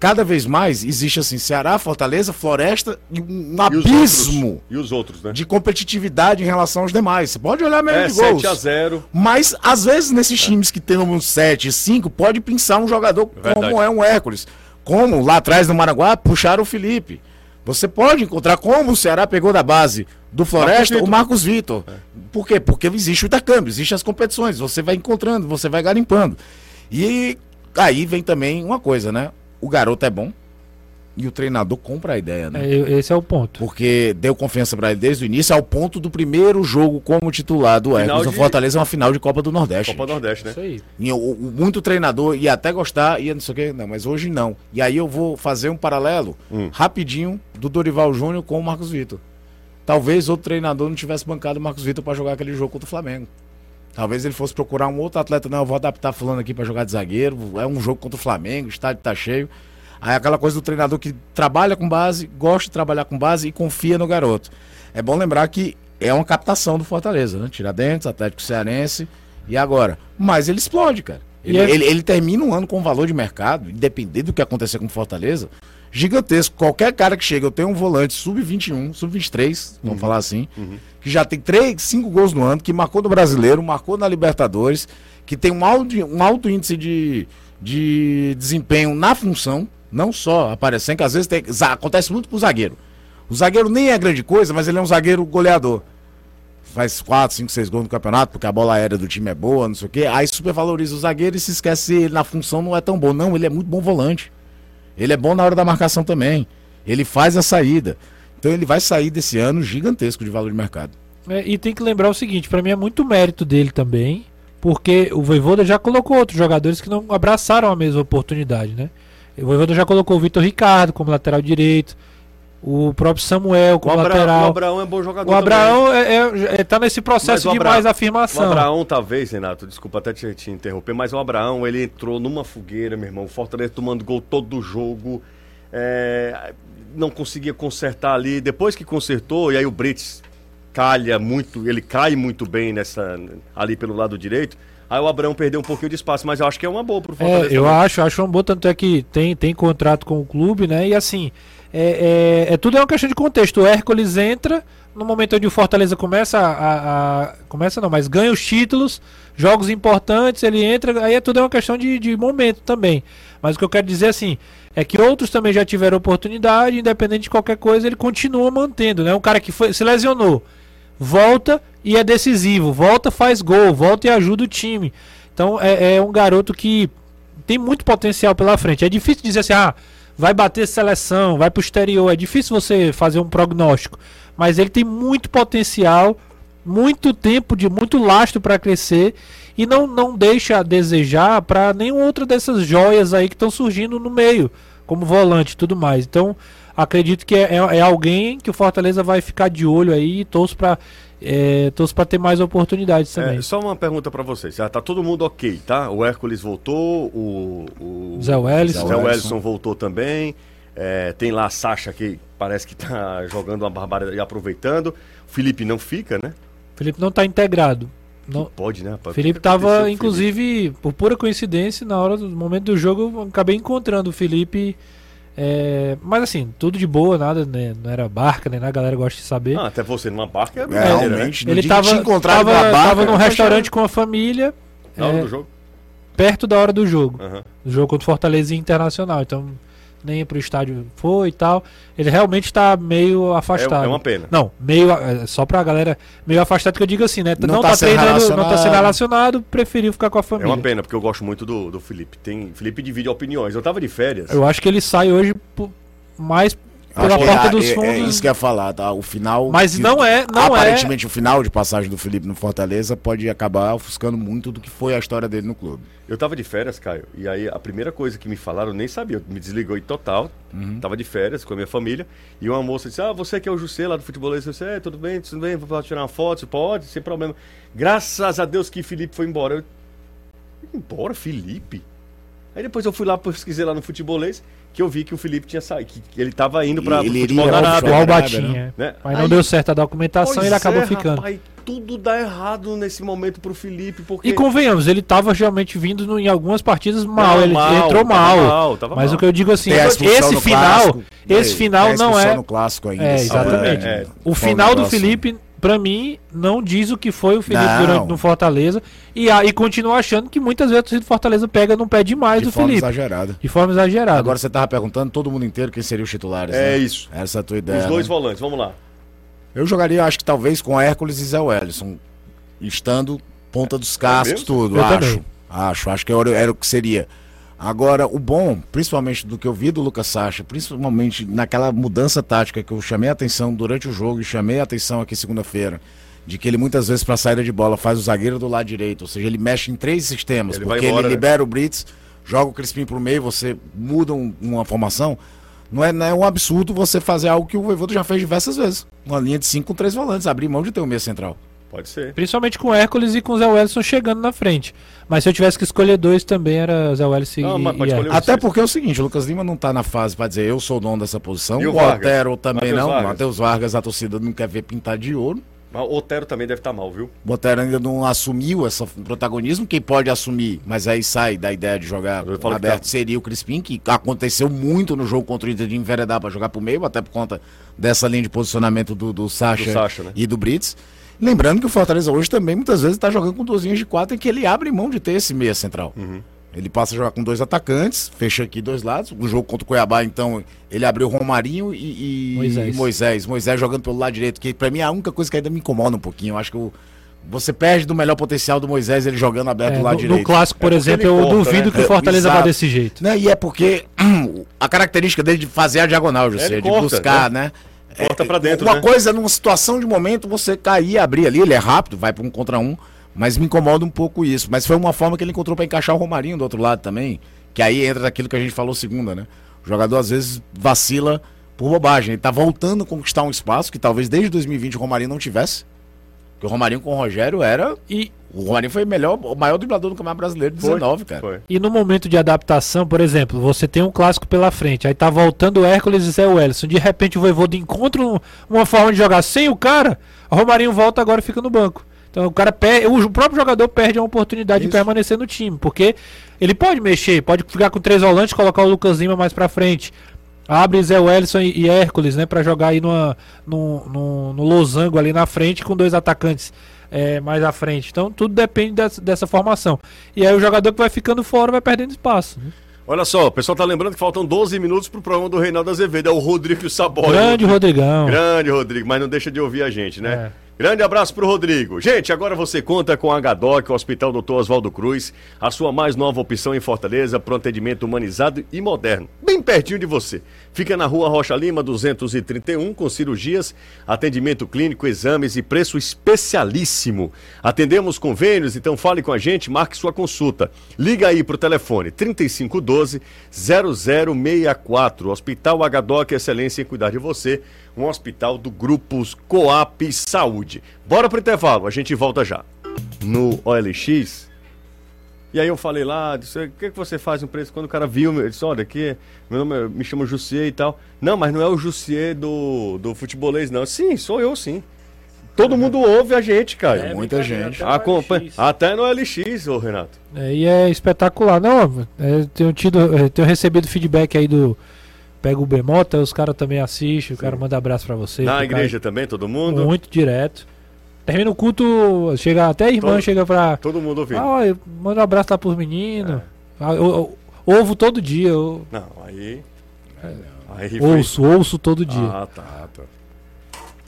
cada vez mais existe assim, Ceará, Fortaleza, Floresta e um E os abismo outros? E os outros, né? de competitividade em relação aos demais. Você pode olhar média É, de gols. 7 a 0 Mas, às vezes, nesses times que tem um 7, 5, pode pensar um jogador Verdade. como é um Hércules. Como lá atrás no Maraguá, puxaram o Felipe. Você pode encontrar como o Ceará pegou da base do Floresta Vitor. o Marcos Vitor. Por quê? Porque existe o intercâmbio, existem as competições. Você vai encontrando, você vai garimpando. E aí vem também uma coisa, né? O garoto é bom e o treinador compra a ideia, né? É, esse é o ponto. Porque deu confiança pra ele desde o início, ao ponto do primeiro jogo como titular do Hércules de- Fortaleza, uma final de Copa do Nordeste. Copa gente. Nordeste, né? Isso aí. E o- o- muito treinador ia até gostar, ia não sei o quê, não, mas hoje não. E aí eu vou fazer um paralelo Hum. rapidinho do Dorival Júnior com o Marcos Vitor. Talvez outro treinador não tivesse bancado o Marcos Vitor pra jogar aquele jogo contra o Flamengo. Talvez ele fosse procurar um outro atleta, não, eu vou adaptar fulano aqui pra jogar de zagueiro, é um jogo contra o Flamengo, o estádio tá cheio. Aí aquela coisa do treinador que trabalha com base, gosta de trabalhar com base e confia no garoto. É bom lembrar que é uma captação do Fortaleza, né? Tiradentes, Atlético Cearense e agora. Mas ele explode, cara. Ele, é- ele- ele termina um ano com valor de mercado, independente do que acontecer com o Fortaleza, gigantesco. Qualquer cara que chega, eu tenho um volante sub-21, sub-23, vamos falar assim, que já tem três, cinco gols no ano, que marcou no Brasileiro, marcou na Libertadores, que tem um alto, um alto índice de, de desempenho na função, Não só aparecendo, que às vezes tem, acontece muito com o zagueiro. O zagueiro nem é grande coisa, mas ele é um zagueiro goleador. Faz 4, 5, 6 gols no campeonato, porque a bola aérea do time é boa, não sei o quê. Aí supervaloriza o zagueiro e se esquece se ele na função não é tão bom. Não, ele é muito bom volante. Ele é bom na hora da marcação também. Ele faz a saída. Então ele vai sair desse ano gigantesco de valor de mercado. É, e tem que lembrar o seguinte, pra mim é muito mérito dele também, porque o Voivoda já colocou outros jogadores que não abraçaram a mesma oportunidade, né? O Voivoda já colocou o Vitor Ricardo como lateral direito, o próprio Samuel O, como Abra... o lateral. Abraão é bom jogador. O Abraão é, é- é- tá nesse processo o de Abra- mais também. O afirmação. Abraão, talvez, Renato, desculpa até te, te interromper, mas o Abraão, ele entrou numa fogueira, meu irmão. O Fortaleza tomando gol todo o jogo. é, não conseguia consertar ali. Depois que consertou, e aí o Brits calha muito, ele cai muito bem nessa ali pelo lado direito. Aí o Abraão perdeu um pouquinho de espaço, mas eu acho que é uma boa pro Fortaleza. É, eu também. acho, acho uma boa, tanto é que tem, tem contrato com o clube, né? E assim, é, é, é- tudo é uma questão de contexto. O Hércules entra no momento onde o Fortaleza começa a, a- Começa não, mas ganha os títulos, jogos importantes, ele entra, aí é tudo é uma questão de, de momento também. Mas o que eu quero dizer assim, é que outros também já tiveram oportunidade, independente de qualquer coisa, ele continua mantendo, né? Um cara que foi, se lesionou, volta e é decisivo, volta, faz gol, volta e ajuda o time. Então é, é um garoto que tem muito potencial pela frente. É difícil dizer assim, ah, vai bater seleção, vai pro exterior. É difícil você fazer um prognóstico. Mas ele tem muito potencial, muito tempo, de muito lastro para crescer e não, não deixa a desejar para nenhuma outra dessas joias aí que estão surgindo no meio, como volante e tudo mais. Então, acredito que é, é- é alguém que o Fortaleza vai ficar de olho aí e torço para é, torço pra ter mais oportunidades também. É, só uma pergunta pra vocês. Já tá todo mundo ok, tá? O Hércules voltou, o, o Zé Wellison. Zé Wellison voltou também. É, tem lá a Sacha que parece que tá jogando uma barbaridade e aproveitando. O Felipe não fica, né? Felipe não tá integrado. Não, Pode, né? rapaz? Felipe O tava, o inclusive, por pura coincidência, na hora do momento do jogo, eu acabei encontrando o Felipe. É, mas assim, tudo de boa, nada, né? Não era barca, nem nada, a galera gosta de saber. Ah, até você numa barca é, É, né? realmente, no ele tava, te tava, barca, tava num tô restaurante com a família, Na hora é, do jogo. perto da hora do jogo. Aham. Do jogo contra o Fortaleza Internacional. Então, nem pro estádio foi e tal. Ele realmente tá meio afastado. É, é uma pena. Não, meio. é, Só pra galera. Meio afastado que eu digo assim, né? Não Não, tá tá, sendo treinando, não tá relacionado. sendo relacionado, preferiu ficar com a É família. uma pena, porque eu gosto muito do, do Felipe. Tem, Felipe divide opiniões. Eu tava de férias. Eu acho que ele sai hoje mais pela porta é- dos é- fundos. É isso que eu ia falar, tá? O final. Mas não é- não é- aparentemente, o final de passagem do Felipe no Fortaleza pode acabar ofuscando muito do que foi a história dele no clube. Eu tava de férias, Caio, e aí a primeira coisa que me falaram, eu nem sabia, me desligou em total. Tava de férias com a minha família, e uma moça disse: Ah, você que é o José lá do futebolês, eu disse, é, tudo bem, tudo bem, vou tirar uma foto, Você pode, sem problema. Graças a Deus que Felipe foi embora. Eu, embora, Felipe? Aí depois eu fui lá, pesquisei lá no futebolês, que eu vi que o Felipe tinha saído, que, ele tava indo ele futebol da Arábia. o Arábia, Albatinha. né? Mas não Aí- deu certo a documentação e ele acabou é, ficando. Rapaz, tudo dá errado nesse momento pro Felipe, porque... E convenhamos, ele tava realmente vindo no- em algumas partidas mal. Não, ele mal, entrou tava mal. mal, tava mas mal. o que eu digo assim, esse final, clássico, esse final não é. no clássico ainda. É, exatamente. É, é. O final do negócio- Felipe, pra mim, não diz o que foi o Felipe Não. durante no Fortaleza. E, a- e continua achando que muitas vezes do Fortaleza pega no pé demais de do forma Felipe. exagerada. De forma exagerada. Agora você tava perguntando todo mundo inteiro quem seriam os titulares. É né? isso. Essa é a tua ideia. Os dois né? volantes, vamos lá. Eu jogaria, acho que talvez com Hércules e Zé Wellison. Estando ponta dos cascos, mesmo? tudo. Eu acho. também. Acho. Acho que era, era o que seria. Agora, o bom, principalmente do que eu vi do Lucas Sacha, principalmente naquela mudança tática que eu chamei a atenção durante o jogo e chamei a atenção aqui segunda-feira, de que ele muitas vezes para saída de bola faz o zagueiro do lado direito, ou seja, ele mexe em três sistemas, Ele porque embora, ele né? libera o Brits, joga o Crispim pro meio, você muda um- uma formação. Não é, não é um absurdo você fazer algo que o Voivoda já fez diversas vezes. Uma linha de cinco com três volantes, abrir mão de ter o meia central. Pode ser. Principalmente com o Hércules e com o Zé Wellison chegando na frente. Mas se eu tivesse que escolher dois também era Zé Wellison Não, e, e Hércules. Até porque é o seguinte, o Lucas Lima não tá na fase pra dizer eu sou o dono dessa posição. E o o? Otero também Matheus não. Vargas? Matheus Vargas, a torcida não quer ver pintar de ouro. Mas o Otero também deve estar mal, viu? O Otero ainda não assumiu esse protagonismo. Quem pode assumir, mas aí sai da ideia de jogar aberto, tá- seria o Crispim, que aconteceu muito no jogo contra o Inter de enveredar pra jogar pro meio, até por conta dessa linha de posicionamento do, do Sacha, Do Sacha, né? e do Brits. Lembrando que o Fortaleza hoje também muitas vezes está jogando com duas linhas de quatro em que ele abre mão de ter esse meia central. Uhum. Ele passa a jogar com dois atacantes, fecha aqui dois lados. O jogo contra o Cuiabá, então, ele abriu Romarinho e, e Moisés. e Moisés. Moisés jogando pelo lado direito, que pra mim é a única coisa que ainda me incomoda um pouquinho. Eu acho que o- você perde do melhor potencial do Moisés ele jogando aberto É, lado no, no direito. clássico, por É exemplo, eu corta, duvido né? que o Fortaleza vá desse jeito. Né? E é porque a característica dele de fazer a diagonal, José, de corta, buscar, né? Corta pra dentro, Uma né? coisa, numa situação de momento, você cair e abrir ali, ele é rápido, vai para um contra um, mas me incomoda um pouco isso. Mas foi uma forma que ele encontrou para encaixar o Romarinho do outro lado também, que aí entra naquilo que a gente falou segunda, né? O jogador às vezes vacila por bobagem. Ele tá voltando a conquistar um espaço que talvez desde 2020 o Romarinho não tivesse. Porque o Romarinho com o Rogério era. E, O Romarinho foi o melhor, o maior driblador do Campeonato Brasileiro de Foi, 19, cara. Foi. e no momento de adaptação, por exemplo, você tem um clássico pela frente, aí tá voltando o Hércules e Zé Wellison. De repente o Voivoda encontra um- uma forma de jogar sem o cara, o Romarinho volta agora e fica no banco. Então o cara perde, o próprio jogador perde a oportunidade de Isso. permanecer no time, porque ele pode mexer, pode ficar com três volantes, colocar o Lucas Lima mais pra frente. Abre Zé Wellison e, Hércules, né, para jogar aí numa, no, no, no losango ali na frente com dois atacantes é, mais à frente. Então tudo depende dessa, dessa formação. E aí o jogador que vai ficando fora vai perdendo espaço. né? Olha só, o pessoal tá lembrando que faltam 12 minutos pro programa do Reinaldo Azevedo. É o Rodrigo Saboia. Grande Rodrigão. Grande Rodrigo, mas não deixa de ouvir a gente, né? É. Grande abraço pro Rodrigo. Gente, agora você conta com a HDOC, o Hospital Dr. Oswaldo Cruz, a sua mais nova opção em Fortaleza para um atendimento humanizado e moderno, bem pertinho de você. Fica na rua Rocha Lima, 231, com cirurgias, atendimento clínico, exames e preço especialíssimo. Atendemos convênios, então fale com a gente, marque sua consulta. Liga aí pro telefone 3512 0064. Hospital HDOC, excelência em cuidar de você. Um hospital do Grupos Coap Saúde. Bora pro intervalo, a gente volta já. No OLX, e aí eu falei lá, disse, o que, que você faz no preço? Quando o cara viu, ele disse, olha, aqui, meu nome é- me chama Jussier e tal. Não, mas não é o Jussier do, do futebolês, não. Sim, sou eu sim. Todo mundo ouve a gente, cara. É, muita gente. Acompanha, até no LX, ô Renato. É, e é espetacular. Não, é, tenho tido, é, tenho recebido feedback aí do Pega o Bemota, os caras também assistem, o cara manda abraço pra você. Na igreja também, todo mundo? Cara, muito direto. Termina o culto, chega até a irmã Todo- chega pra. Todo mundo ouvindo. Ah, manda um abraço lá pros meninos. É. Ah, eu, eu- ovo todo dia, eu Não, aí... Aí foi- ouço, ouço todo dia. Ah, tá.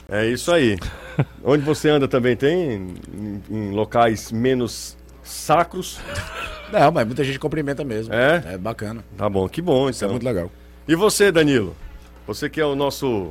É isso aí. Onde você anda também tem? Em, em locais menos sacros? Não, mas muita gente cumprimenta mesmo. É? É bacana. Tá bom, que bom Isso é então. muito legal. E você, Danilo? Você que é o nosso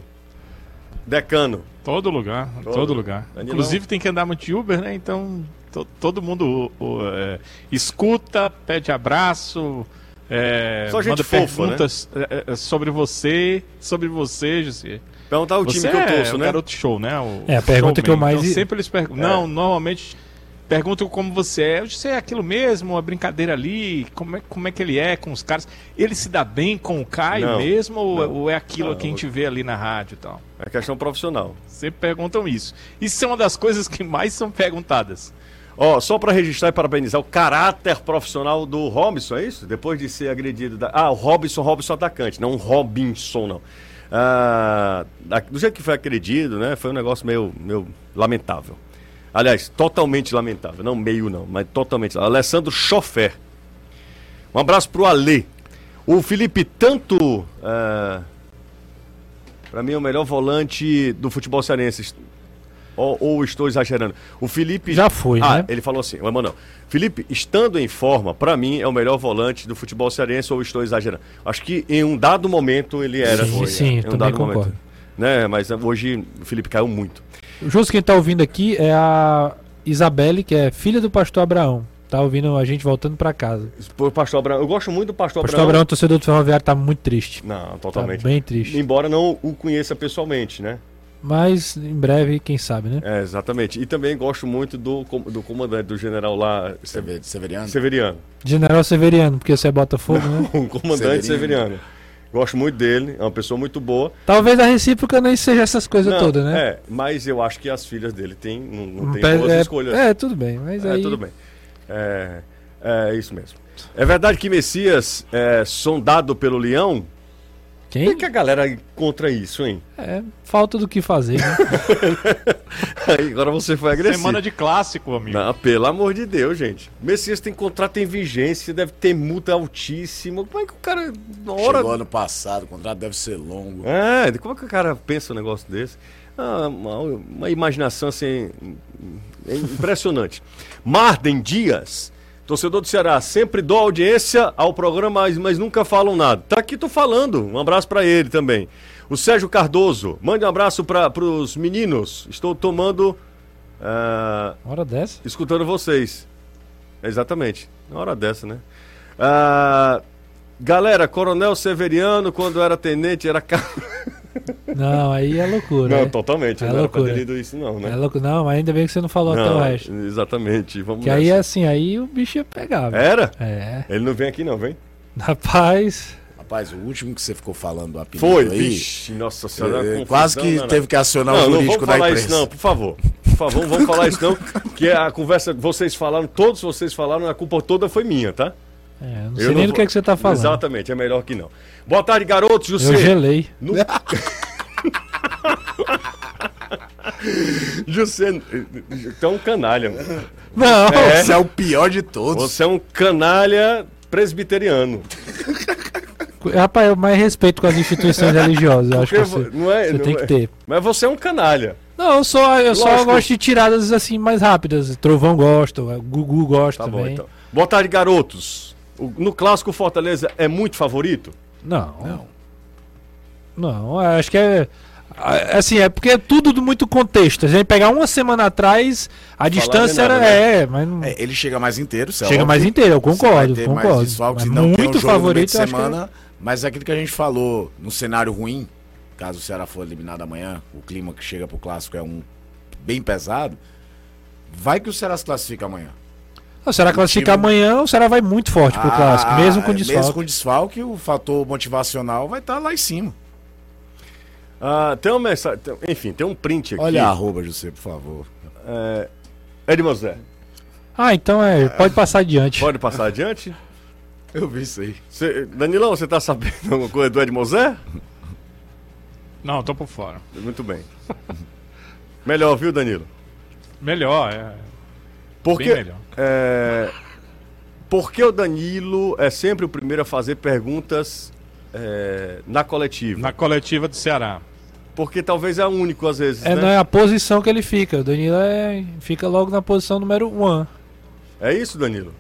decano. Todo lugar, Todo. todo, lugar. Danilão. Inclusive tem que andar muito de Uber, né? Então to- todo mundo o, é, escuta, pede abraço, é, Só gente manda fofa, né? perguntas é, é, sobre você, sobre você, José. Perguntar o time Você que eu é torço, o né? garoto show, né? O É, a pergunta que eu showman. mais- Então, sempre eles perguntam. É. Não, normalmente perguntam como você é. Você é aquilo mesmo, uma brincadeira ali. Como é, como é que ele é com os caras? Ele se dá bem com o Caio Não, mesmo? Ou, não. ou é aquilo Não, que a gente vê ali na rádio e tal? É questão profissional. Sempre perguntam isso. Isso é uma das coisas que mais são perguntadas. Ó, só pra registrar e parabenizar o caráter profissional do Robinson, é isso? Depois de ser agredido. Da... Ah, o Robinson, Robinson atacante, não Robinson, não. Ah, do jeito que foi agredido, né? Foi um negócio meio, meio lamentável. Aliás, totalmente lamentável. Não meio, não, mas totalmente. Alessandro Chofer. Um abraço pro Alê. O Felipe, tanto. ah, Pra mim é o melhor volante do futebol cearense. Ou, ou estou exagerando. O Felipe. Já foi, ah, né? ele falou assim, o Emanuel. Felipe, estando em forma, pra mim é o melhor volante do futebol cearense ou estou exagerando? Acho que em um dado momento ele era. Sim, foi, sim, em um também dado concordo. momento. Né? Mas hoje o Felipe caiu muito. Justo quem tá ouvindo aqui é a Isabelle, que é filha do pastor Abraão. Tá ouvindo a gente voltando pra casa. Pô, Pastor Abraão, eu gosto muito do Pastor O pastor Abraão. Abraão, torcedor do Ferroviário, tá muito triste. Não, Tá totalmente. bem triste. Embora não o conheça pessoalmente, né? Mas em breve, quem sabe, né? É, exatamente. E também gosto muito do, do comandante, do general lá, Sever- Severiano. Severiano. General Severiano, porque você é Botafogo, né? O comandante Severino. Severiano. Gosto muito dele, é uma pessoa muito boa. Talvez a recíproca nem seja essas coisas Não, todas, né? É, mas eu acho que as filhas dele têm, não, não tem boas é, escolhas. É, tudo bem, mas É, aí... tudo bem. É, é isso mesmo. É verdade que Messias é sondado pelo leão? Por Quem? que, que a galera encontra isso, hein? É, falta do que fazer, né? Aí, agora você foi agressivo. Semana de clássico, amigo. Não, pelo amor de Deus, gente. Messias tem contrato tem vigência, deve ter multa altíssima. Como é que o cara, na hora. Chegou ano passado, o contrato deve ser longo. É, como é que o cara pensa um negócio desse? Ah, uma, uma imaginação assim. é impressionante. Marden Dias, torcedor do Ceará, sempre dou audiência ao programa, mas, mas nunca falam nada. Tá aqui, tô falando. Um abraço pra ele também. O Sérgio Cardoso, mande um abraço para os meninos. Estou tomando. ah, Hora dessa. escutando vocês. Exatamente. Na hora dessa, né? Ah, galera, Coronel Severiano, quando era tenente, era. Não, aí é loucura. Não, né? totalmente. É não era pra ter loucura. lido isso, não, né? É louco. Não, mas ainda bem que você não falou até Não, o resto. Exatamente. Vamos Que aí é nessa. assim, aí o bicho ia pegar. Era? É. Ele não vem aqui, não, vem? Rapaz. Rapaz, o último que você ficou falando do apelido Foi, aí, vixe, nossa senhora. uma quase que teve que acionar Não, o não vamos jurídico da falar imprensa. isso, não, por favor. Por favor, não vamos falar isso, não. Que a conversa que vocês falaram, todos vocês falaram, a culpa toda foi minha, tá? É, não Eu sei nem do vou- que, é que você tá falando. Exatamente, é melhor que não. Boa tarde, garotos. Eu José. gelei. No... José, então um canalha. mano. Não, É. Esse é o pior de todos. Você é um canalha presbiteriano. rapaz, eu mais respeito com as instituições religiosas. Eu acho que você, vo- não é, você não tem é- que ter. Mas você é um canalha. Não, eu só, eu só gosto de tiradas assim mais rápidas. Trovão gosta, Gugu gosta Tá bom, também. então. Boa tarde, garotos. O- no clássico, o Fortaleza é muito favorito? Não. Não. Não, acho que é. a- Assim, é porque é tudo do muito contexto. Se a gente pegar uma semana atrás, a distância de nada, era. né? É, mas não. É, ele chega mais inteiro, é Chega óbvio. mais inteiro, eu concordo, concordo. desfalques Mas e não tem um muito meio favorito, acho que é- semana, mas é aquilo que a gente falou, no cenário ruim, caso o Ceará for eliminado amanhã, o clima que chega pro clássico é um bem pesado, vai que o Ceará se classifica amanhã. Será que classifica time- amanhã ou será vai muito forte pro clássico, Ah, mesmo com é, desfalque? Mesmo com desfalque, o fator motivacional vai estar lá em cima. Ah, tem uma mensagem. enfim, tem um print aqui. Olha a arroba, José, por favor. É, Edmond Zé, Ah, então é, pode passar adiante. pode passar adiante? Eu vi isso aí. Cê- Danilão, você tá sabendo alguma coisa do Edmond Zé? Não, tô por fora. Muito bem. Melhor, viu, Danilo? Melhor, é. Porque, Bem melhor. é, porque o Danilo é sempre o primeiro a fazer perguntas é, na coletiva? Na coletiva do Ceará. Porque talvez é o único, às vezes, É, né? não é a posição que ele fica. O Danilo é, fica logo na posição número 1. É isso, Danilo?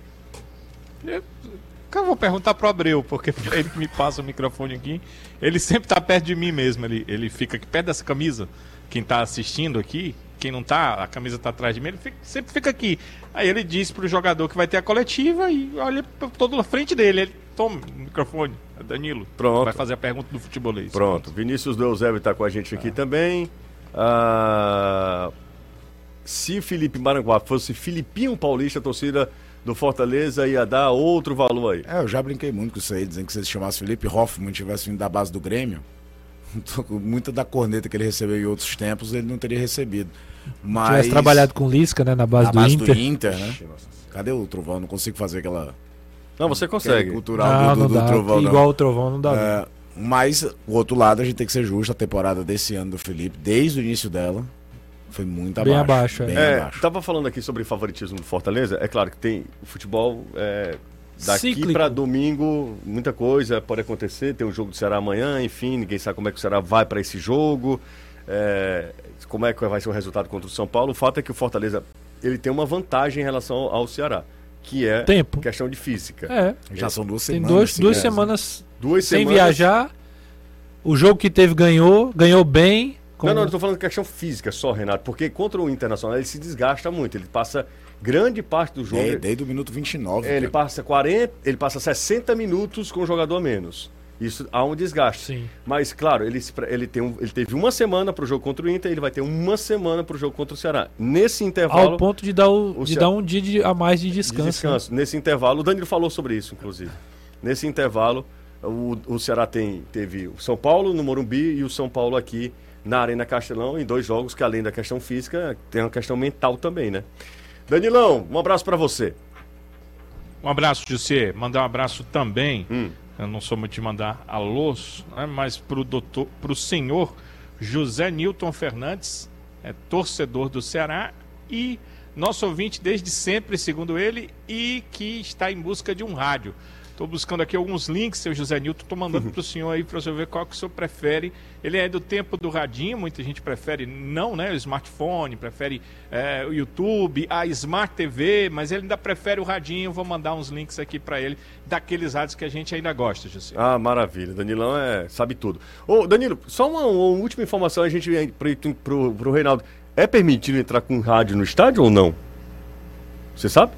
Eu vou perguntar pro Abreu, porque ele que me passa o microfone aqui. Ele sempre tá perto de mim mesmo. Ele, ele fica aqui perto dessa camisa. Quem tá assistindo aqui, quem não tá, a camisa tá atrás de mim, ele fica- sempre fica aqui. Aí ele disse pro jogador que vai ter a coletiva e olha pra- todo na frente dele. Ele toma o microfone. É Danilo. Pronto. Vai fazer a pergunta do futebolês. Pronto. Vinícius Eusébio tá com a gente aqui também. Ah, se Felipe Maranguá fosse Filipinho Paulista, a torcida do Fortaleza ia dar outro valor aí. É, eu já brinquei muito com isso aí, dizendo que se ele chamasse Felipe Hoffmann e tivesse vindo da base do Grêmio, muita da corneta que ele recebeu em outros tempos ele não teria recebido. Mas Tivesse trabalhado com Lisca, né, na base, na do, base Inter. do Inter, né? Cadê o Trovão? Não consigo fazer aquela Não, você consegue. cultural Não, do, não do, dá. do Trovão. não. Igual o Trovão não dá. É, mas, o outro lado, a gente tem que ser justo. A temporada desse ano do Felipe, desde o início dela, foi muito Bem abaixo. abaixo, é. Bem É, abaixo. tava falando aqui sobre favoritismo do Fortaleza. É claro que tem o futebol é, daqui para domingo, muita coisa pode acontecer. Tem o jogo do Ceará amanhã, enfim, ninguém sabe como é que o Ceará vai para esse jogo. é, como é que vai ser o resultado contra o São Paulo? O fato é que o Fortaleza ele tem uma vantagem em relação ao, ao Ceará, que é Tempo. questão de física. É. Já são duas Tem semanas. dois, assim, duas semanas Duas sem semanas- viajar. O jogo que teve ganhou, ganhou bem. com- Não, não, eu tô falando de questão física só, Renato, porque contra o Internacional ele se desgasta muito, ele passa grande parte do jogo. É, desde o minuto 29. É, ele passa 40, ele passa 60 minutos com o jogador a menos. Isso há um desgaste. Sim. Mas, claro, ele, ele, tem um- ele teve uma semana para o jogo contra o Inter, ele vai ter uma semana para o jogo contra o Ceará. Nesse intervalo Ao ponto de dar, o, o de dar um dia de- a mais de de descanso. descanso, nesse intervalo, o Danilo falou sobre isso, inclusive. Nesse intervalo, o, o Ceará tem, teve o São Paulo no Morumbi e o São Paulo aqui na Arena Castelão, em dois jogos que, além da questão física, tem uma questão mental também, né? Danilão, um abraço para você. Um abraço, José. Mandar um abraço também Hum. Eu não sou muito de mandar alôs, né, mas para o doutor, para o senhor José Newton Fernandes, é torcedor do Ceará e nosso ouvinte desde sempre, segundo ele, e que está em busca de um rádio. Estou buscando aqui alguns links, seu José Nilton, estou mandando para o senhor aí para o senhor ver qual que o senhor prefere. Ele é do tempo do radinho, muita gente prefere não, né? O smartphone, prefere é, o YouTube, a Smart TV, mas ele ainda prefere o radinho. Vou mandar uns links aqui para ele daqueles rádios que a gente ainda gosta, José. Ah, maravilha. Danilão é, sabe tudo. Ô, Danilo, só uma, uma última informação a gente para o Reinaldo. É permitido entrar com rádio no estádio ou não? Você sabe?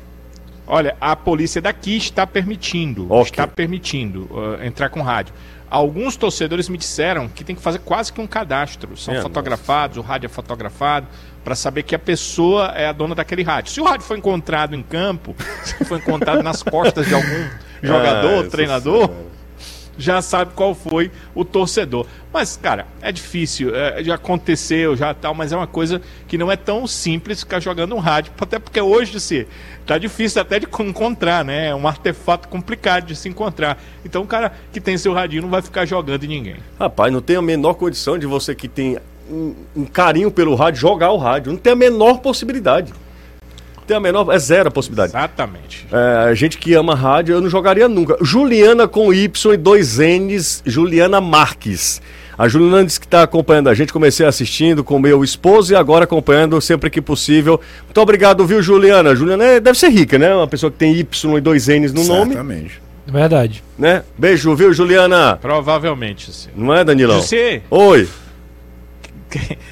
Olha, a polícia daqui está permitindo, okay. está permitindo uh, entrar com rádio. Alguns torcedores me disseram que tem que fazer quase que um cadastro. São é, fotografados, nossa. o rádio é fotografado, para saber que a pessoa é a dona daquele rádio. Se o rádio foi encontrado em campo, se foi encontrado nas costas de algum jogador, ah, treinador, já sabe qual foi o torcedor. Mas, cara, é difícil, é, já aconteceu, já tal, mas é uma coisa que não é tão simples ficar jogando um rádio, até porque hoje se tá difícil até de encontrar, né? É um artefato complicado de se encontrar. Então o cara que tem seu radinho não vai ficar jogando em ninguém. Rapaz, não tem a menor condição de você que tem um, um carinho pelo rádio jogar o rádio. Não tem a menor possibilidade tem a menor. É zero a possibilidade. Exatamente. É, a gente que ama rádio, eu não jogaria nunca. Juliana com Y e dois N's, Juliana Marques. A Juliana disse que está acompanhando a gente. Comecei assistindo com meu esposo e agora acompanhando sempre que possível. Muito obrigado, viu, Juliana? Juliana é, deve ser rica, né? Uma pessoa que tem Y e dois N's no nome. Exatamente. Verdade. Né? Beijo, viu, Juliana? Provavelmente, sim. Não é, Danilão? Você? Oi.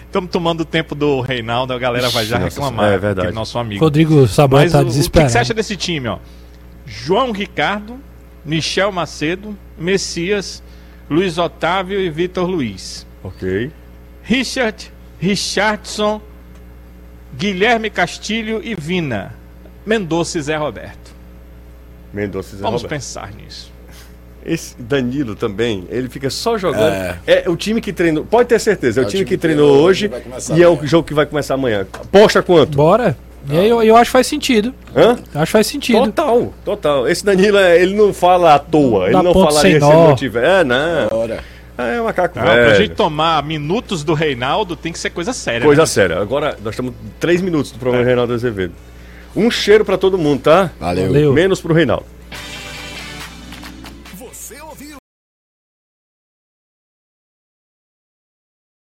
Estamos tomando o tempo do Reinaldo, a galera vai já reclamar. É verdade. Nosso amigo. Rodrigo Sabor está desesperado. O que, você acha desse time, ó? João Ricardo, Michel Macedo, Messias, Luiz Otávio e Vitor Luiz. Ok. Richard, Richardson, Guilherme Castilho e Vina. Mendonça e Zé Roberto. Mendonça e Zé Vamos Roberto. pensar nisso. Esse Danilo também, ele fica só jogando. É, é o time que treinou. Pode ter certeza, é, é o, time, que treinou hoje e é o jogo que vai começar amanhã. Posta quanto? Bora. E aí eu, eu acho que faz sentido. Hã? Acho que faz sentido. Total, total. Esse Danilo, é, ele não fala à toa. Ele não falaria se não tiver. É, não. Bora. É, é macaco não, velho. Pra gente tomar minutos do Reinaldo, tem que ser coisa séria. Coisa né? séria. Agora, nós estamos três minutos do programa é. Reinaldo Azevedo. Um cheiro para todo mundo, tá? Valeu. Valeu. Menos pro Reinaldo.